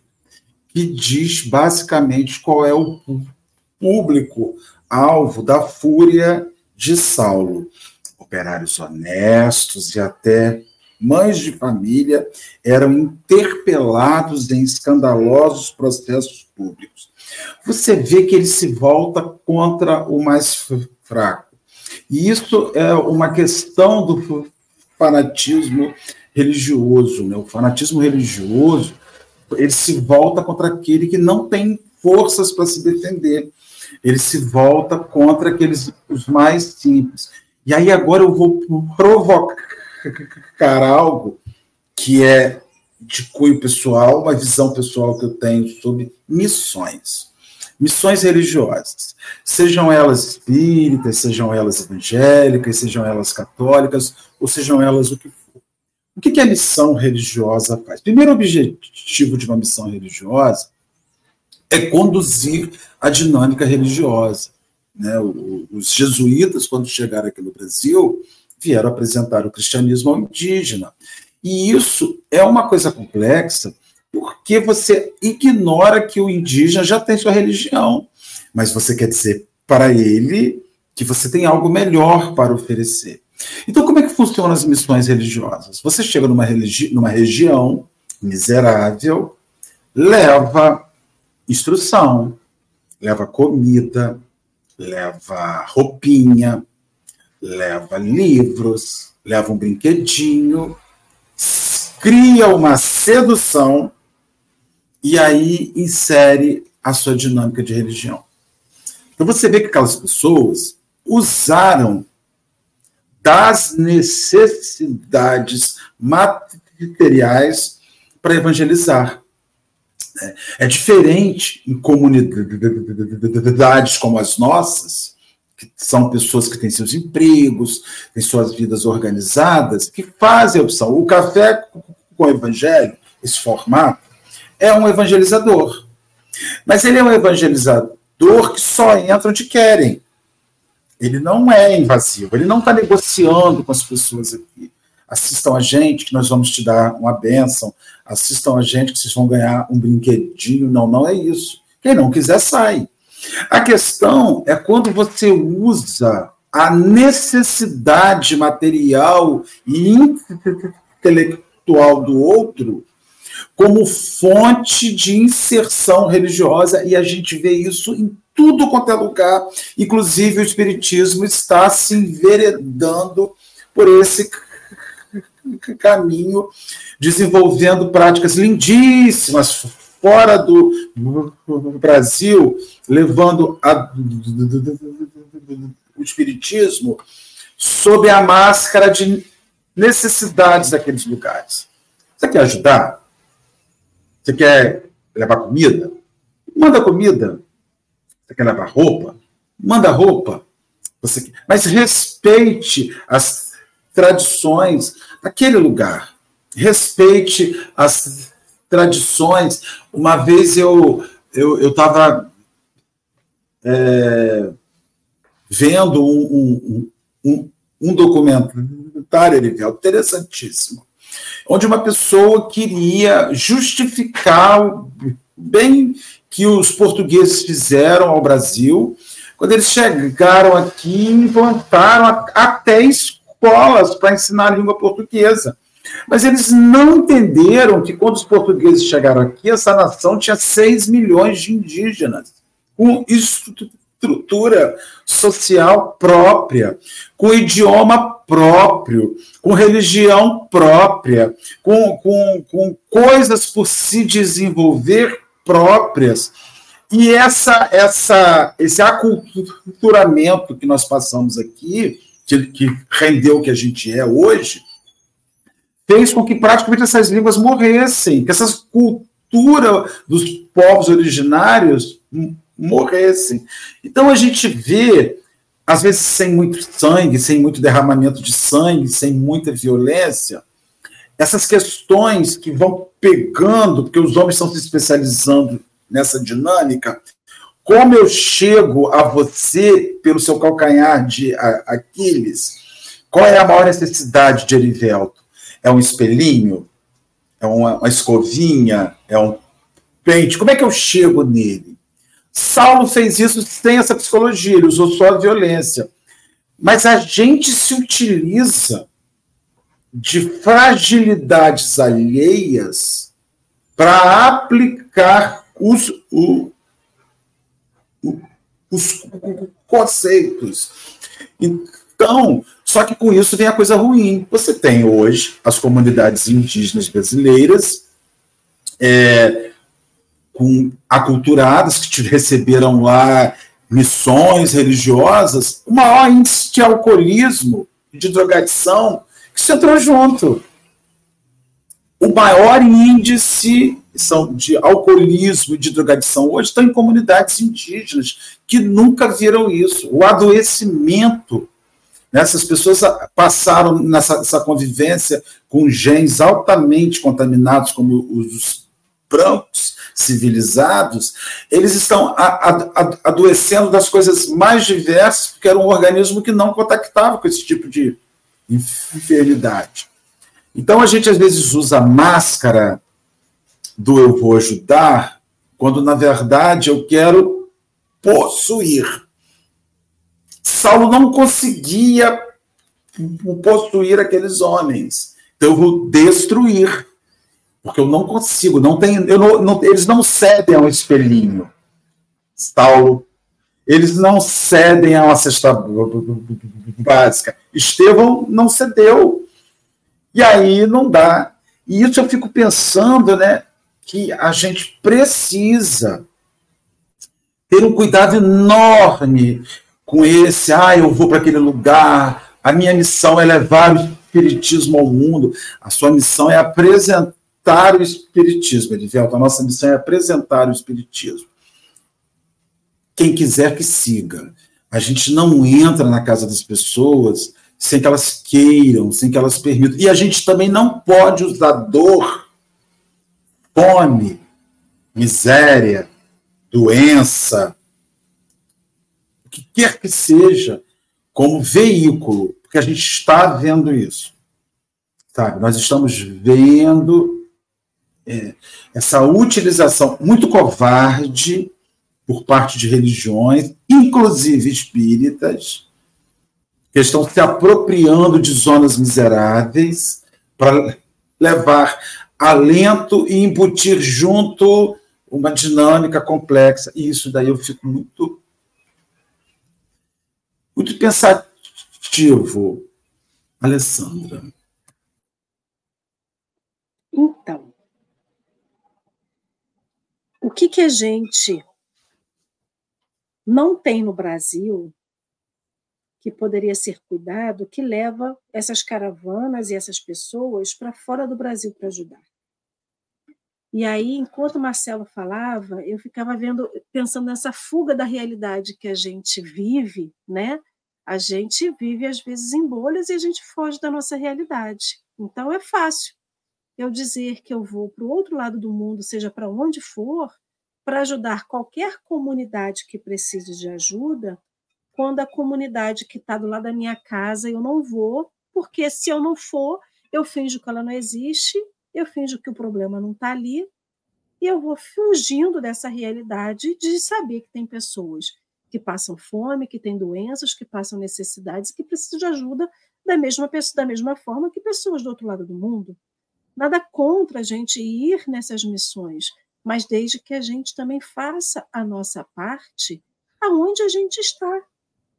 que diz basicamente qual é o público alvo da fúria de Saulo. Operários honestos e até mães de família eram interpelados em escandalosos processos públicos. Você vê que ele se volta contra o mais fraco. E isso é uma questão do fanatismo religioso. Né? O fanatismo religioso ele se volta contra aquele que não tem forças para se defender. Ele se volta contra aqueles os mais simples. E aí agora eu vou provocar algo que é de cunho pessoal, uma visão pessoal que eu tenho sobre missões. Missões religiosas, sejam elas espíritas, sejam elas evangélicas, sejam elas católicas, ou sejam elas o que o que, a missão religiosa faz? Primeiro objetivo de uma missão religiosa é conduzir a dinâmica religiosa. Né? Os jesuítas, quando chegaram aqui no Brasil, vieram apresentar o cristianismo ao indígena. E isso é uma coisa complexa, porque você ignora que o indígena já tem sua religião, mas você quer dizer para ele que você tem algo melhor para oferecer. Então, como é que funcionam as missões religiosas? Você chega numa, religi numa região miserável, leva instrução, leva comida, leva roupinha, leva livros, leva um brinquedinho, cria uma sedução e aí insere a sua dinâmica de religião. Então você vê que aquelas pessoas usaram das necessidades materiais para evangelizar. É diferente em comunidades como as nossas, que são pessoas que têm seus empregos, têm suas vidas organizadas, que fazem a opção. O café com o evangelho, esse formato, é um evangelizador. Mas ele é um evangelizador que só entra onde querem. Ele não é invasivo, ele não está negociando com as pessoas aqui. Assistam a gente que nós vamos te dar uma bênção, assistam a gente que vocês vão ganhar um brinquedinho. Não, não é isso. Quem não quiser, sai. A questão é quando você usa a necessidade material e intelectual do outro como fonte de inserção religiosa, e a gente vê isso em tudo quanto é lugar, inclusive o Espiritismo está se enveredando por esse caminho, desenvolvendo práticas lindíssimas fora do Brasil, levando a, o Espiritismo sob a máscara de necessidades daqueles lugares. Você quer ajudar? Você quer levar comida? Manda comida. Você quer levar roupa? Manda roupa. Você... Mas respeite as tradições daquele lugar. Respeite as tradições. Uma vez eu eu estava é, vendo um, um, um, um documentário, interessantíssimo, onde uma pessoa queria justificar bem que os portugueses fizeram ao Brasil quando eles chegaram aqui implantaram até escolas para ensinar a língua portuguesa. Mas eles não entenderam que quando os portugueses chegaram aqui, essa nação tinha 6 milhões de indígenas, com estrutura social própria, com idioma próprio, com religião própria, com, com, com coisas por se desenvolver próprias. E essa, essa, esse aculturamento que nós passamos aqui, que, que rendeu o que a gente é hoje, fez com que praticamente essas línguas morressem, que essa cultura dos povos originários morressem. Então a gente vê, às vezes sem muito sangue, sem muito derramamento de sangue, sem muita violência, essas questões que vão pegando, porque os homens estão se especializando nessa dinâmica, como eu chego a você pelo seu calcanhar de Aquiles? Qual é a maior necessidade de Erivelto? É um espelhinho? É uma, uma escovinha? É um pente? Como é que eu chego nele? Saulo fez isso sem essa psicologia, ele usou só a violência. Mas a gente se utiliza de fragilidades alheias para aplicar os, o, os conceitos. Então, só que com isso vem a coisa ruim. Você tem hoje as comunidades indígenas brasileiras é, com aculturadas que receberam lá missões religiosas, o maior índice de alcoolismo, de drogadição, que se entrou junto. O maior índice são de alcoolismo e de drogadição hoje estão em comunidades indígenas que nunca viram isso. O adoecimento né? Essas pessoas passaram nessa convivência com genes altamente contaminados, como os brancos civilizados, eles estão adoecendo das coisas mais diversas, porque era um organismo que não contactava com esse tipo de enfermidade. Então a gente às vezes usa a máscara do eu vou ajudar, quando na verdade eu quero possuir. Saulo não conseguia possuir aqueles homens. Então eu vou destruir. Porque eu não consigo, não eu não, não, eles não cedem ao espelhinho. Saulo, eles não cedem a uma cesta básica. Estevão não cedeu. E aí não dá. E isso eu fico pensando, né, que a gente precisa ter um cuidado enorme com esse, ah, eu vou para aquele lugar, a minha missão é levar o espiritismo ao mundo. A sua missão é apresentar o espiritismo, Edivelto. A nossa missão é apresentar o espiritismo. Quem quiser que siga. A gente não entra na casa das pessoas sem que elas queiram, sem que elas permitam. E a gente também não pode usar dor, fome, miséria, doença, que quer que seja, como veículo, porque a gente está vendo isso. Sabe? Nós estamos vendo é, essa utilização muito covarde por parte de religiões, inclusive espíritas, que estão se apropriando de zonas miseráveis para levar alento e embutir junto uma dinâmica complexa. E isso daí eu fico muito muito pensativo, Alessandra. Então, o que, que a gente não tem no Brasil que poderia ser cuidado, que leva essas caravanas e essas pessoas para fora do Brasil para ajudar? E aí, enquanto o Marcelo falava, eu ficava vendo, pensando nessa fuga da realidade que a gente vive, né? A gente vive às vezes em bolhas e a gente foge da nossa realidade. Então é fácil eu dizer que eu vou para o outro lado do mundo, seja para onde for, para ajudar qualquer comunidade que precise de ajuda, quando a comunidade que está do lado da minha casa eu não vou, porque se eu não for, eu finjo que ela não existe eu finjo que o problema não está ali e eu vou fugindo dessa realidade de saber que tem pessoas que passam fome, que têm doenças, que passam necessidades, que precisam de ajuda da mesma, da mesma forma que pessoas do outro lado do mundo. Nada contra a gente ir nessas missões, mas desde que a gente também faça a nossa parte aonde a gente está.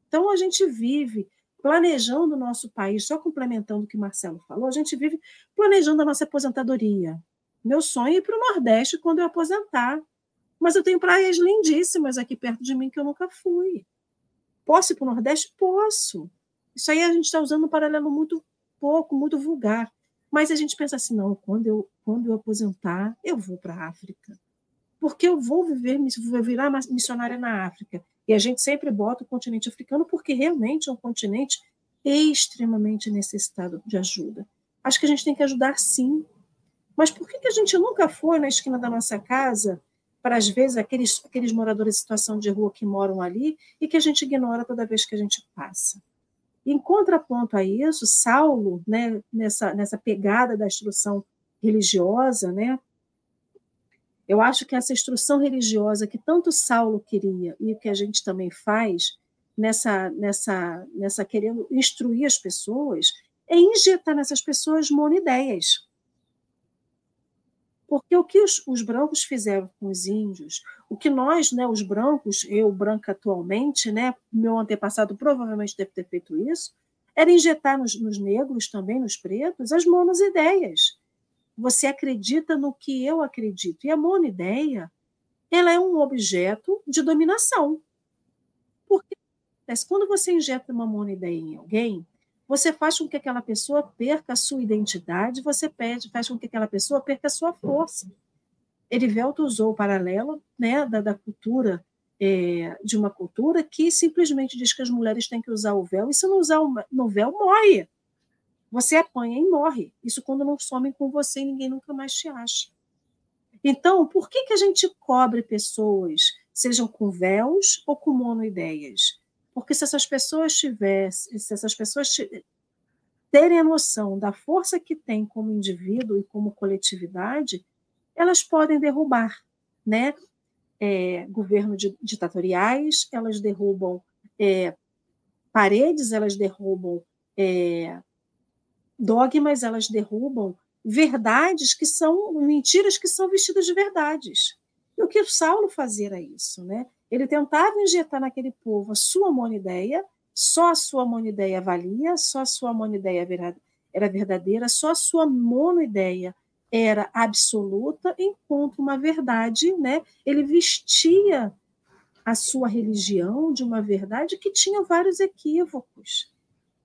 Então a gente vive planejando o nosso país, só complementando o que Marcelo falou, a gente vive planejando a nossa aposentadoria. Meu sonho é ir para o Nordeste quando eu aposentar. Mas eu tenho praias lindíssimas aqui perto de mim que eu nunca fui. Posso ir para o Nordeste? Posso. Isso aí a gente está usando um paralelo muito pouco, muito vulgar. Mas a gente pensa assim, não, quando eu, quando eu aposentar, eu vou para a África. Porque eu vou viver, vou virar missionária na África. E a gente sempre bota o continente africano porque realmente é um continente extremamente necessitado de ajuda. Acho que a gente tem que ajudar sim. Mas por que, que a gente nunca foi na esquina da nossa casa para, às vezes, aqueles, aqueles moradores em situação de rua que moram ali e que a gente ignora toda vez que a gente passa? Em contraponto a isso, Saulo, né, nessa, nessa pegada da instrução religiosa, né, eu acho que essa instrução religiosa que tanto Saulo queria e que a gente também faz nessa nessa nessa querendo instruir as pessoas é injetar nessas pessoas monideias. Porque o que os, os, brancos fizeram com os índios, o que nós, né, os brancos, eu branca atualmente, né, meu antepassado provavelmente deve ter feito isso, era injetar nos, nos negros também, nos pretos, as monoideias você acredita no que eu acredito. E a monoideia, ela é um objeto de dominação. Porque quando você injeta uma monoideia em alguém, você faz com que aquela pessoa perca a sua identidade, você perde, faz com que aquela pessoa perca a sua força. Erivelto usou o paralelo né, da, da cultura, é, de uma cultura que simplesmente diz que as mulheres têm que usar o véu, e se não usar o, no véu, morre. Você apanha e morre. Isso quando não somem com você e ninguém nunca mais te acha. Então, por que, que a gente cobre pessoas, sejam com véus ou com monoideias? Porque se essas pessoas tivessem, se essas pessoas terem a noção da força que tem como indivíduo e como coletividade, elas podem derrubar, né? É, governos ditatoriais, elas derrubam é, paredes, elas derrubam é, dogmas elas derrubam verdades que são mentiras que são vestidas de verdades. E o que Saulo fazia era isso, né? Ele tentava injetar naquele povo a sua monideia, só a sua monideia valia, só a sua monideia era verdadeira, só a sua monoideia era absoluta, enquanto uma verdade, né? Ele vestia a sua religião de uma verdade que tinha vários equívocos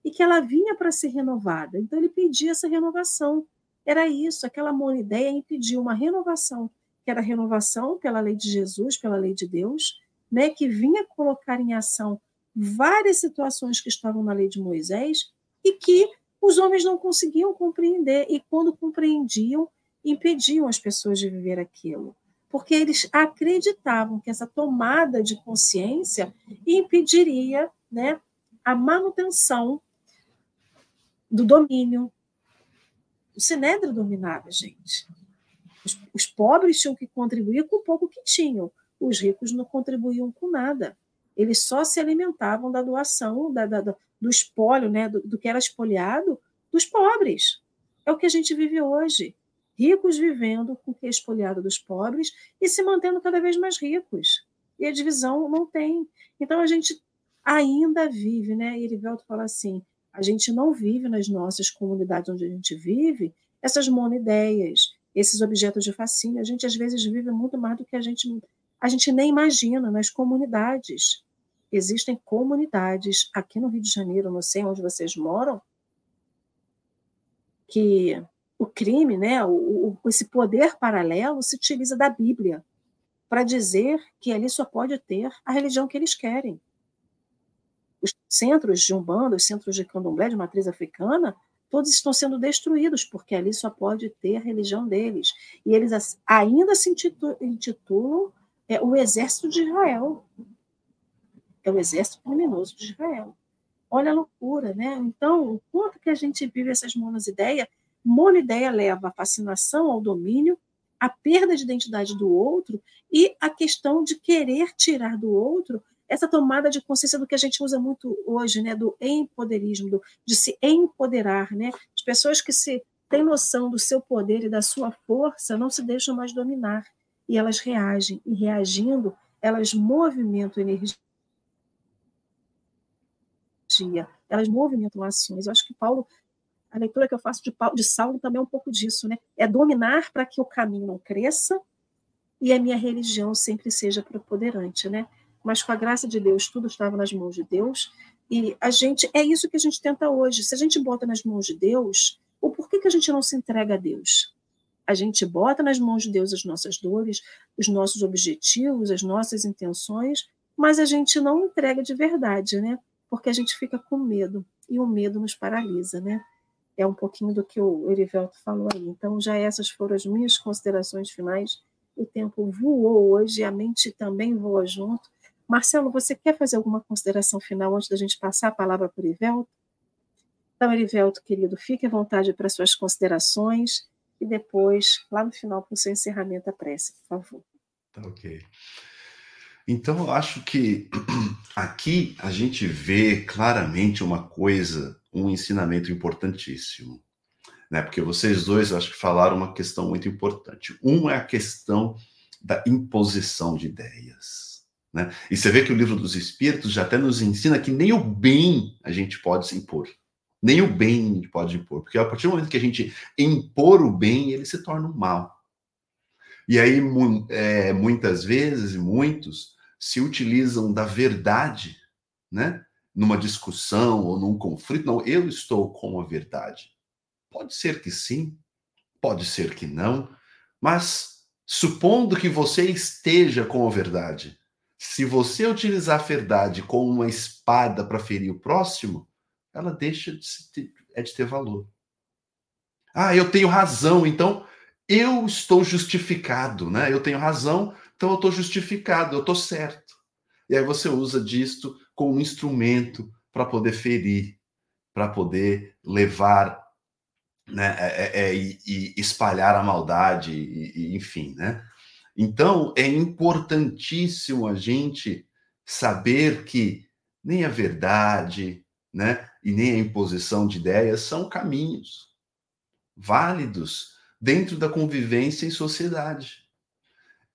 e que ela vinha para ser renovada. Então ele pedia essa renovação. Era isso, aquela ideia impediu uma renovação, que era a renovação pela lei de Jesus, pela lei de Deus, né, que vinha colocar em ação várias situações que estavam na lei de Moisés e que os homens não conseguiam compreender e quando compreendiam, impediam as pessoas de viver aquilo. porque eles acreditavam que essa tomada de consciência impediria né, a manutenção do domínio. O Sinédrio dominava, gente. Os, os pobres tinham que contribuir com o pouco que tinham, os ricos não contribuíam com nada. Eles só se alimentavam da doação, da, da, do espólio, né, do, do que era espoliado, dos pobres. É o que a gente vive hoje. Ricos vivendo com o que é espoliado dos pobres e se mantendo cada vez mais ricos. E a divisão não tem. Então a gente ainda vive, né? Erivelto fala assim: a gente não vive nas nossas comunidades onde a gente vive essas monoideias, esses objetos de fascínio. A gente às vezes vive muito mais do que a gente a gente nem imagina nas comunidades. Existem comunidades aqui no Rio de Janeiro, não sei onde vocês moram, que o crime, né, o, o, esse poder paralelo se utiliza da Bíblia para dizer que ali só pode ter a religião que eles querem. Os centros de Umbanda, os centros de Candomblé, de matriz africana, todos estão sendo destruídos, porque ali só pode ter a religião deles. E eles ainda se intitulam é, o exército de Israel. É o exército criminoso de Israel. Olha a loucura, né? Então, o quanto que a gente vive essas monoideias, monoideia leva à fascinação, ao domínio, à perda de identidade do outro e a questão de querer tirar do outro essa tomada de consciência do que a gente usa muito hoje, né, do empoderismo, do, de se empoderar, né? As pessoas que se têm noção do seu poder e da sua força não se deixam mais dominar e elas reagem e reagindo, elas movimentam energia elas movimentam ações. Eu acho que Paulo, a leitura que eu faço de, Paulo, de Saulo também é um pouco disso, né? É dominar para que o caminho não cresça e a minha religião sempre seja preponderante, né? Mas com a graça de Deus, tudo estava nas mãos de Deus e a gente é isso que a gente tenta hoje. Se a gente bota nas mãos de Deus, o porquê que a gente não se entrega a Deus? A gente bota nas mãos de Deus as nossas dores, os nossos objetivos, as nossas intenções, mas a gente não entrega de verdade, né? porque a gente fica com medo, e o medo nos paralisa, né? É um pouquinho do que o Erivelto falou aí. Então, já essas foram as minhas considerações finais. O tempo voou hoje a mente também voa junto. Marcelo, você quer fazer alguma consideração final antes da gente passar a palavra para o Erivelto? Então, Erivelto, querido, fique à vontade para suas considerações e depois, lá no final, para o seu encerramento, a prece, por favor. Tá ok. Então, eu acho que aqui a gente vê claramente uma coisa, um ensinamento importantíssimo. Né? Porque vocês dois, acho que falaram uma questão muito importante. Um é a questão da imposição de ideias. Né? E você vê que o livro dos Espíritos já até nos ensina que nem o bem a gente pode se impor. Nem o bem a gente pode impor. Porque a partir do momento que a gente impor o bem, ele se torna o mal. E aí, é, muitas vezes, muitos, se utilizam da verdade, né? Numa discussão ou num conflito. Não, eu estou com a verdade. Pode ser que sim, pode ser que não, mas supondo que você esteja com a verdade, se você utilizar a verdade como uma espada para ferir o próximo, ela deixa de, ter, é de ter valor. Ah, eu tenho razão, então eu estou justificado, né? Eu tenho razão, então eu estou justificado, eu estou certo. E aí você usa disto como um instrumento para poder ferir, para poder levar né, é, é, é, e, espalhar a maldade, e, e, enfim, né? Então é importantíssimo a gente saber que nem a verdade, né, e nem a imposição de ideias são caminhos válidos dentro da convivência em sociedade.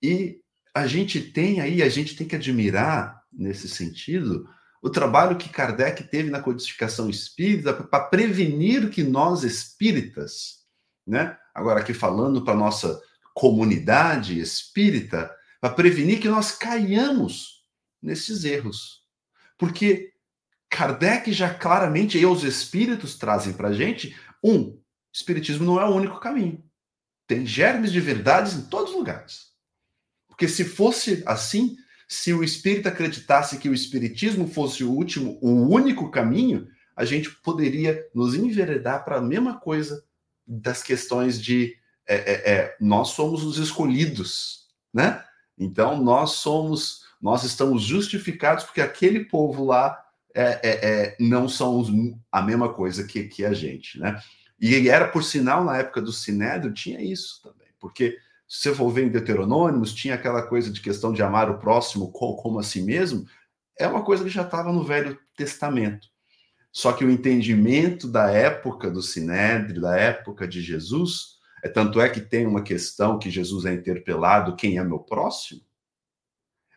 E a gente tem aí, a gente tem que admirar, nesse sentido, o trabalho que Kardec teve na codificação espírita para prevenir que nós espíritas, né? Agora aqui falando para nossa comunidade espírita, para prevenir que nós caiamos nesses erros. Porque Kardec já claramente, e os espíritos trazem para a gente, um, espiritismo não é o único caminho. Tem germes de verdades em todos os lugares. Porque se fosse assim, se o espírito acreditasse que o espiritismo fosse o último, o único caminho, a gente poderia nos enveredar para a mesma coisa das questões de é, é, é, nós somos os escolhidos, né? Então nós somos, nós estamos justificados porque aquele povo lá é, é, é, não são a mesma coisa que, que a gente, né? E era por sinal na época do Sinédrio tinha isso também, porque se você for ver em Deuteronômicos, tinha aquela coisa de questão de amar o próximo como a si mesmo, é uma coisa que já estava no Velho Testamento. Só que o entendimento da época do Sinédrio, da época de Jesus, tanto é que tem uma questão que Jesus é interpelado: quem é meu próximo?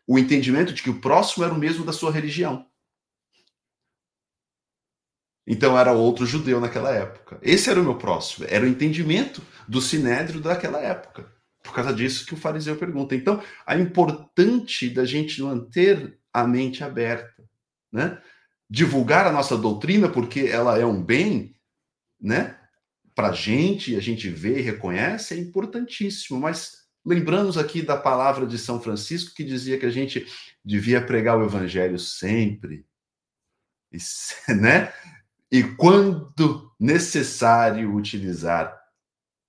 O entendimento de que o próximo era o mesmo da sua religião. Então era outro judeu naquela época. Esse era o meu próximo. Era o entendimento do sinédrio daquela época. Por causa disso que o fariseu pergunta. Então, é importante da gente manter a mente aberta, né? Divulgar a nossa doutrina porque ela é um bem, né? Para a gente, a gente vê e reconhece, é importantíssimo. Mas lembramos aqui da palavra de São Francisco que dizia que a gente devia pregar o evangelho sempre, né? e quando necessário utilizar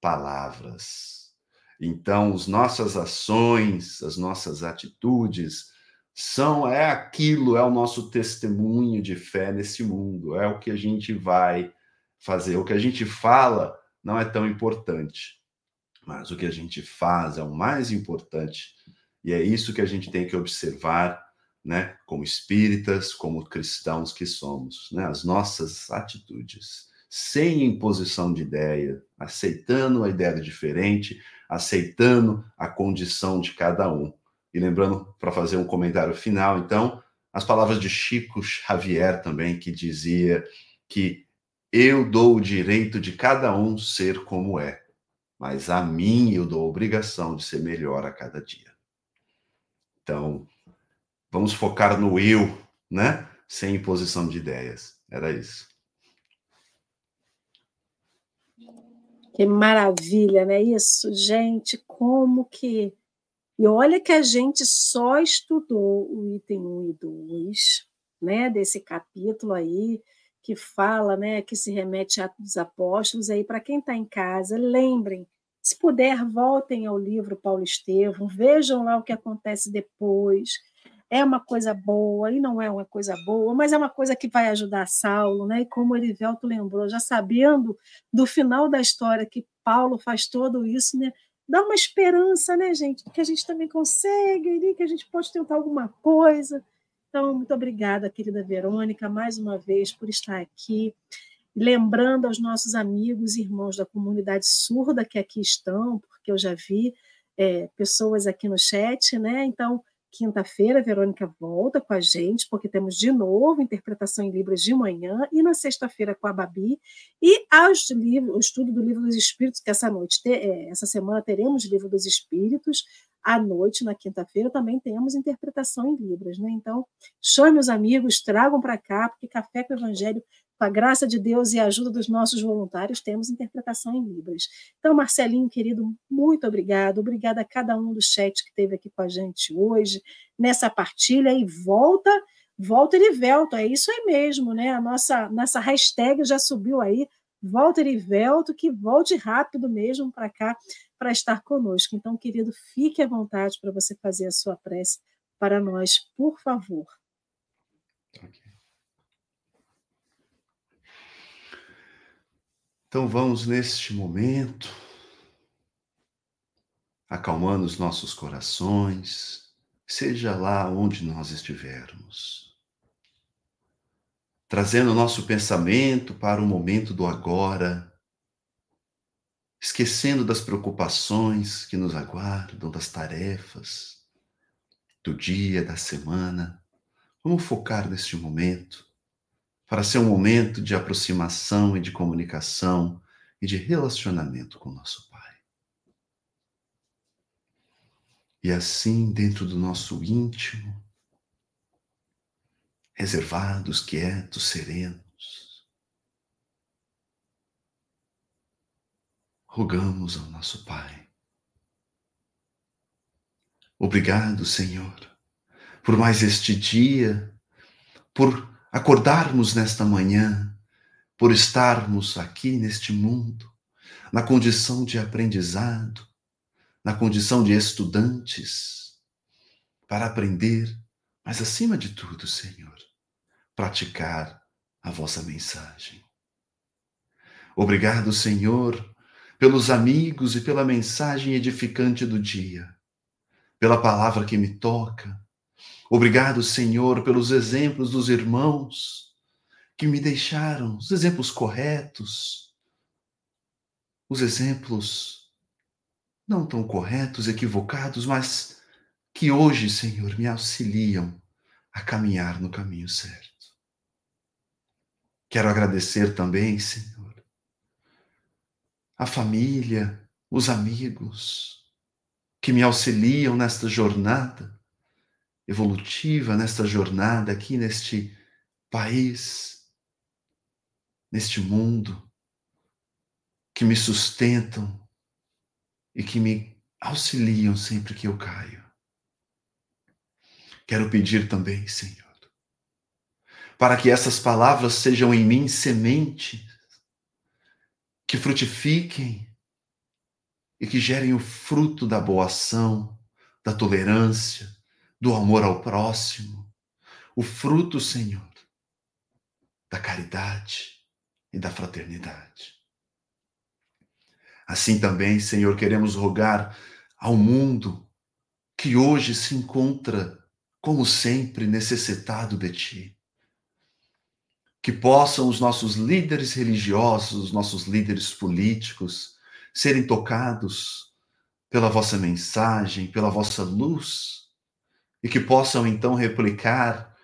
palavras. Então, as nossas ações, as nossas atitudes são é aquilo, é o nosso testemunho de fé nesse mundo, é o que a gente vai fazer. O que a gente fala não é tão importante, mas o que a gente faz é o mais importante. E é isso que a gente tem que observar né, como espíritas, como cristãos que somos, né, as nossas atitudes, sem imposição de ideia, aceitando a ideia diferente, aceitando a condição de cada um. E lembrando, para fazer um comentário final, então, as palavras de Chico Xavier também, que dizia que eu dou o direito de cada um ser como é, mas a mim eu dou a obrigação de ser melhor a cada dia. Então, Vamos focar no eu, né? Sem imposição de ideias. Era isso. Que maravilha, né? Isso, gente, como que. E olha que a gente só estudou o item 1 e 2, né, desse capítulo aí, que fala, né, que se remete a dos Apóstolos. Aí, para quem está em casa, lembrem, se puder, voltem ao livro Paulo Estevam, vejam lá o que acontece depois é uma coisa boa e não é uma coisa boa, mas é uma coisa que vai ajudar Saulo, né? E como Erivelto lembrou, já sabendo do final da história que Paulo faz todo isso, né? Dá uma esperança, né, gente? Que a gente também consegue, que a gente pode tentar alguma coisa. Então, muito obrigada, querida Verônica, mais uma vez por estar aqui. Lembrando aos nossos amigos e irmãos da comunidade surda que aqui estão, porque eu já vi é, pessoas aqui no chat, né? Então, Quinta-feira, a Verônica volta com a gente, porque temos de novo interpretação em Libras de manhã, e na sexta-feira com a Babi, e aos livros, o estudo do Livro dos Espíritos, que essa noite, é, essa semana teremos Livro dos Espíritos, à noite, na quinta-feira, também temos interpretação em Libras. Né? Então, chame os amigos, tragam para cá, porque Café com o Evangelho com a graça de Deus e a ajuda dos nossos voluntários, temos interpretação em Libras. Então, Marcelinho, querido, muito obrigado. Obrigada a cada um do chat que esteve aqui com a gente hoje, nessa partilha, e volta, volta Erivelto, é isso aí mesmo, né? A nossa, nossa hashtag já subiu aí, volta Erivelto, que volte rápido mesmo para cá, para estar conosco. Então, querido, fique à vontade para você fazer a sua prece para nós, por favor. Então vamos neste momento, acalmando os nossos corações, seja lá onde nós estivermos, trazendo o nosso pensamento para o momento do agora, esquecendo das preocupações que nos aguardam, das tarefas, do dia, da semana. Vamos focar neste momento para ser um momento de aproximação e de comunicação e de relacionamento com nosso Pai. E assim, dentro do nosso íntimo, reservados, quietos, serenos, rogamos ao nosso Pai. Obrigado, Senhor, por mais este dia, por acordarmos nesta manhã, por estarmos aqui neste mundo, na condição de aprendizado, na condição de estudantes, para aprender, mas acima de tudo, Senhor, praticar a vossa mensagem. Obrigado, Senhor, pelos amigos e pela mensagem edificante do dia, pela palavra que me toca. Obrigado, Senhor, pelos exemplos dos irmãos que me deixaram, os exemplos corretos, os exemplos não tão corretos, equivocados, mas que hoje, Senhor, me auxiliam a caminhar no caminho certo. Quero agradecer também, Senhor, a família, os amigos que me auxiliam nesta jornada evolutiva, nesta jornada aqui neste país, neste mundo, que me sustentam e que me auxiliam sempre que eu caio. Quero pedir também, Senhor, para que essas palavras sejam em mim semente que frutifiquem e que gerem o fruto da boa ação, da tolerância, do amor ao próximo, o fruto, Senhor, da caridade e da fraternidade. Assim também, Senhor, queremos rogar ao mundo que hoje se encontra, como sempre, necessitado de Ti que possam os nossos líderes religiosos, os nossos líderes políticos, serem tocados pela vossa mensagem, pela vossa luz, e que possam então replicar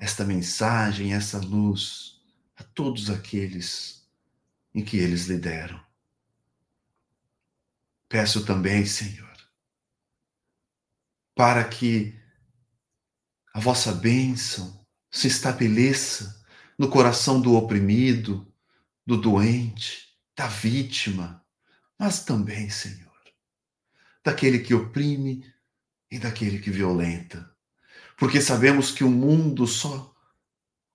esta mensagem, essa luz a todos aqueles em que eles lideram. Peço também, Senhor, para que a vossa bênção se estabeleça no coração do oprimido, do doente, da vítima, mas também, Senhor, daquele que oprime e daquele que violenta. Porque sabemos que o mundo só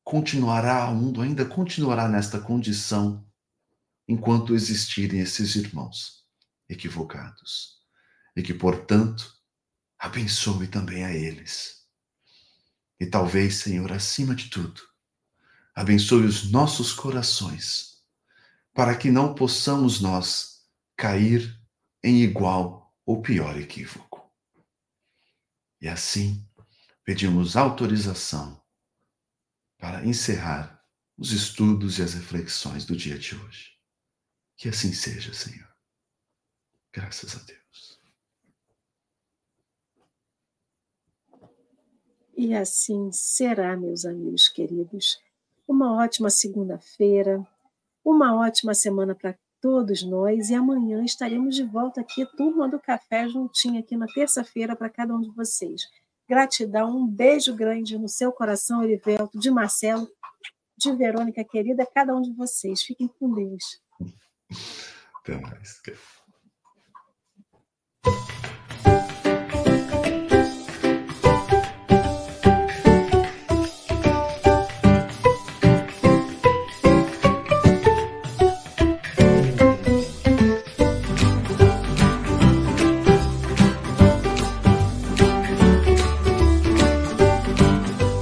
continuará, o mundo ainda continuará nesta condição enquanto existirem esses irmãos equivocados. E que, portanto, abençoe também a eles e talvez, Senhor, acima de tudo, abençoe os nossos corações, para que não possamos nós cair em igual ou pior equívoco. E assim, pedimos autorização para encerrar os estudos e as reflexões do dia de hoje. Que assim seja, Senhor. Graças a Deus. E assim será, meus amigos queridos. Uma ótima segunda-feira, uma ótima semana para todos nós e amanhã estaremos de volta aqui, turma do café juntinho aqui na terça-feira para cada um de vocês. Gratidão, um beijo grande no seu coração, Erivelto, de Marcelo, de Verônica querida, cada um de vocês. Fiquem com Deus. Até mais.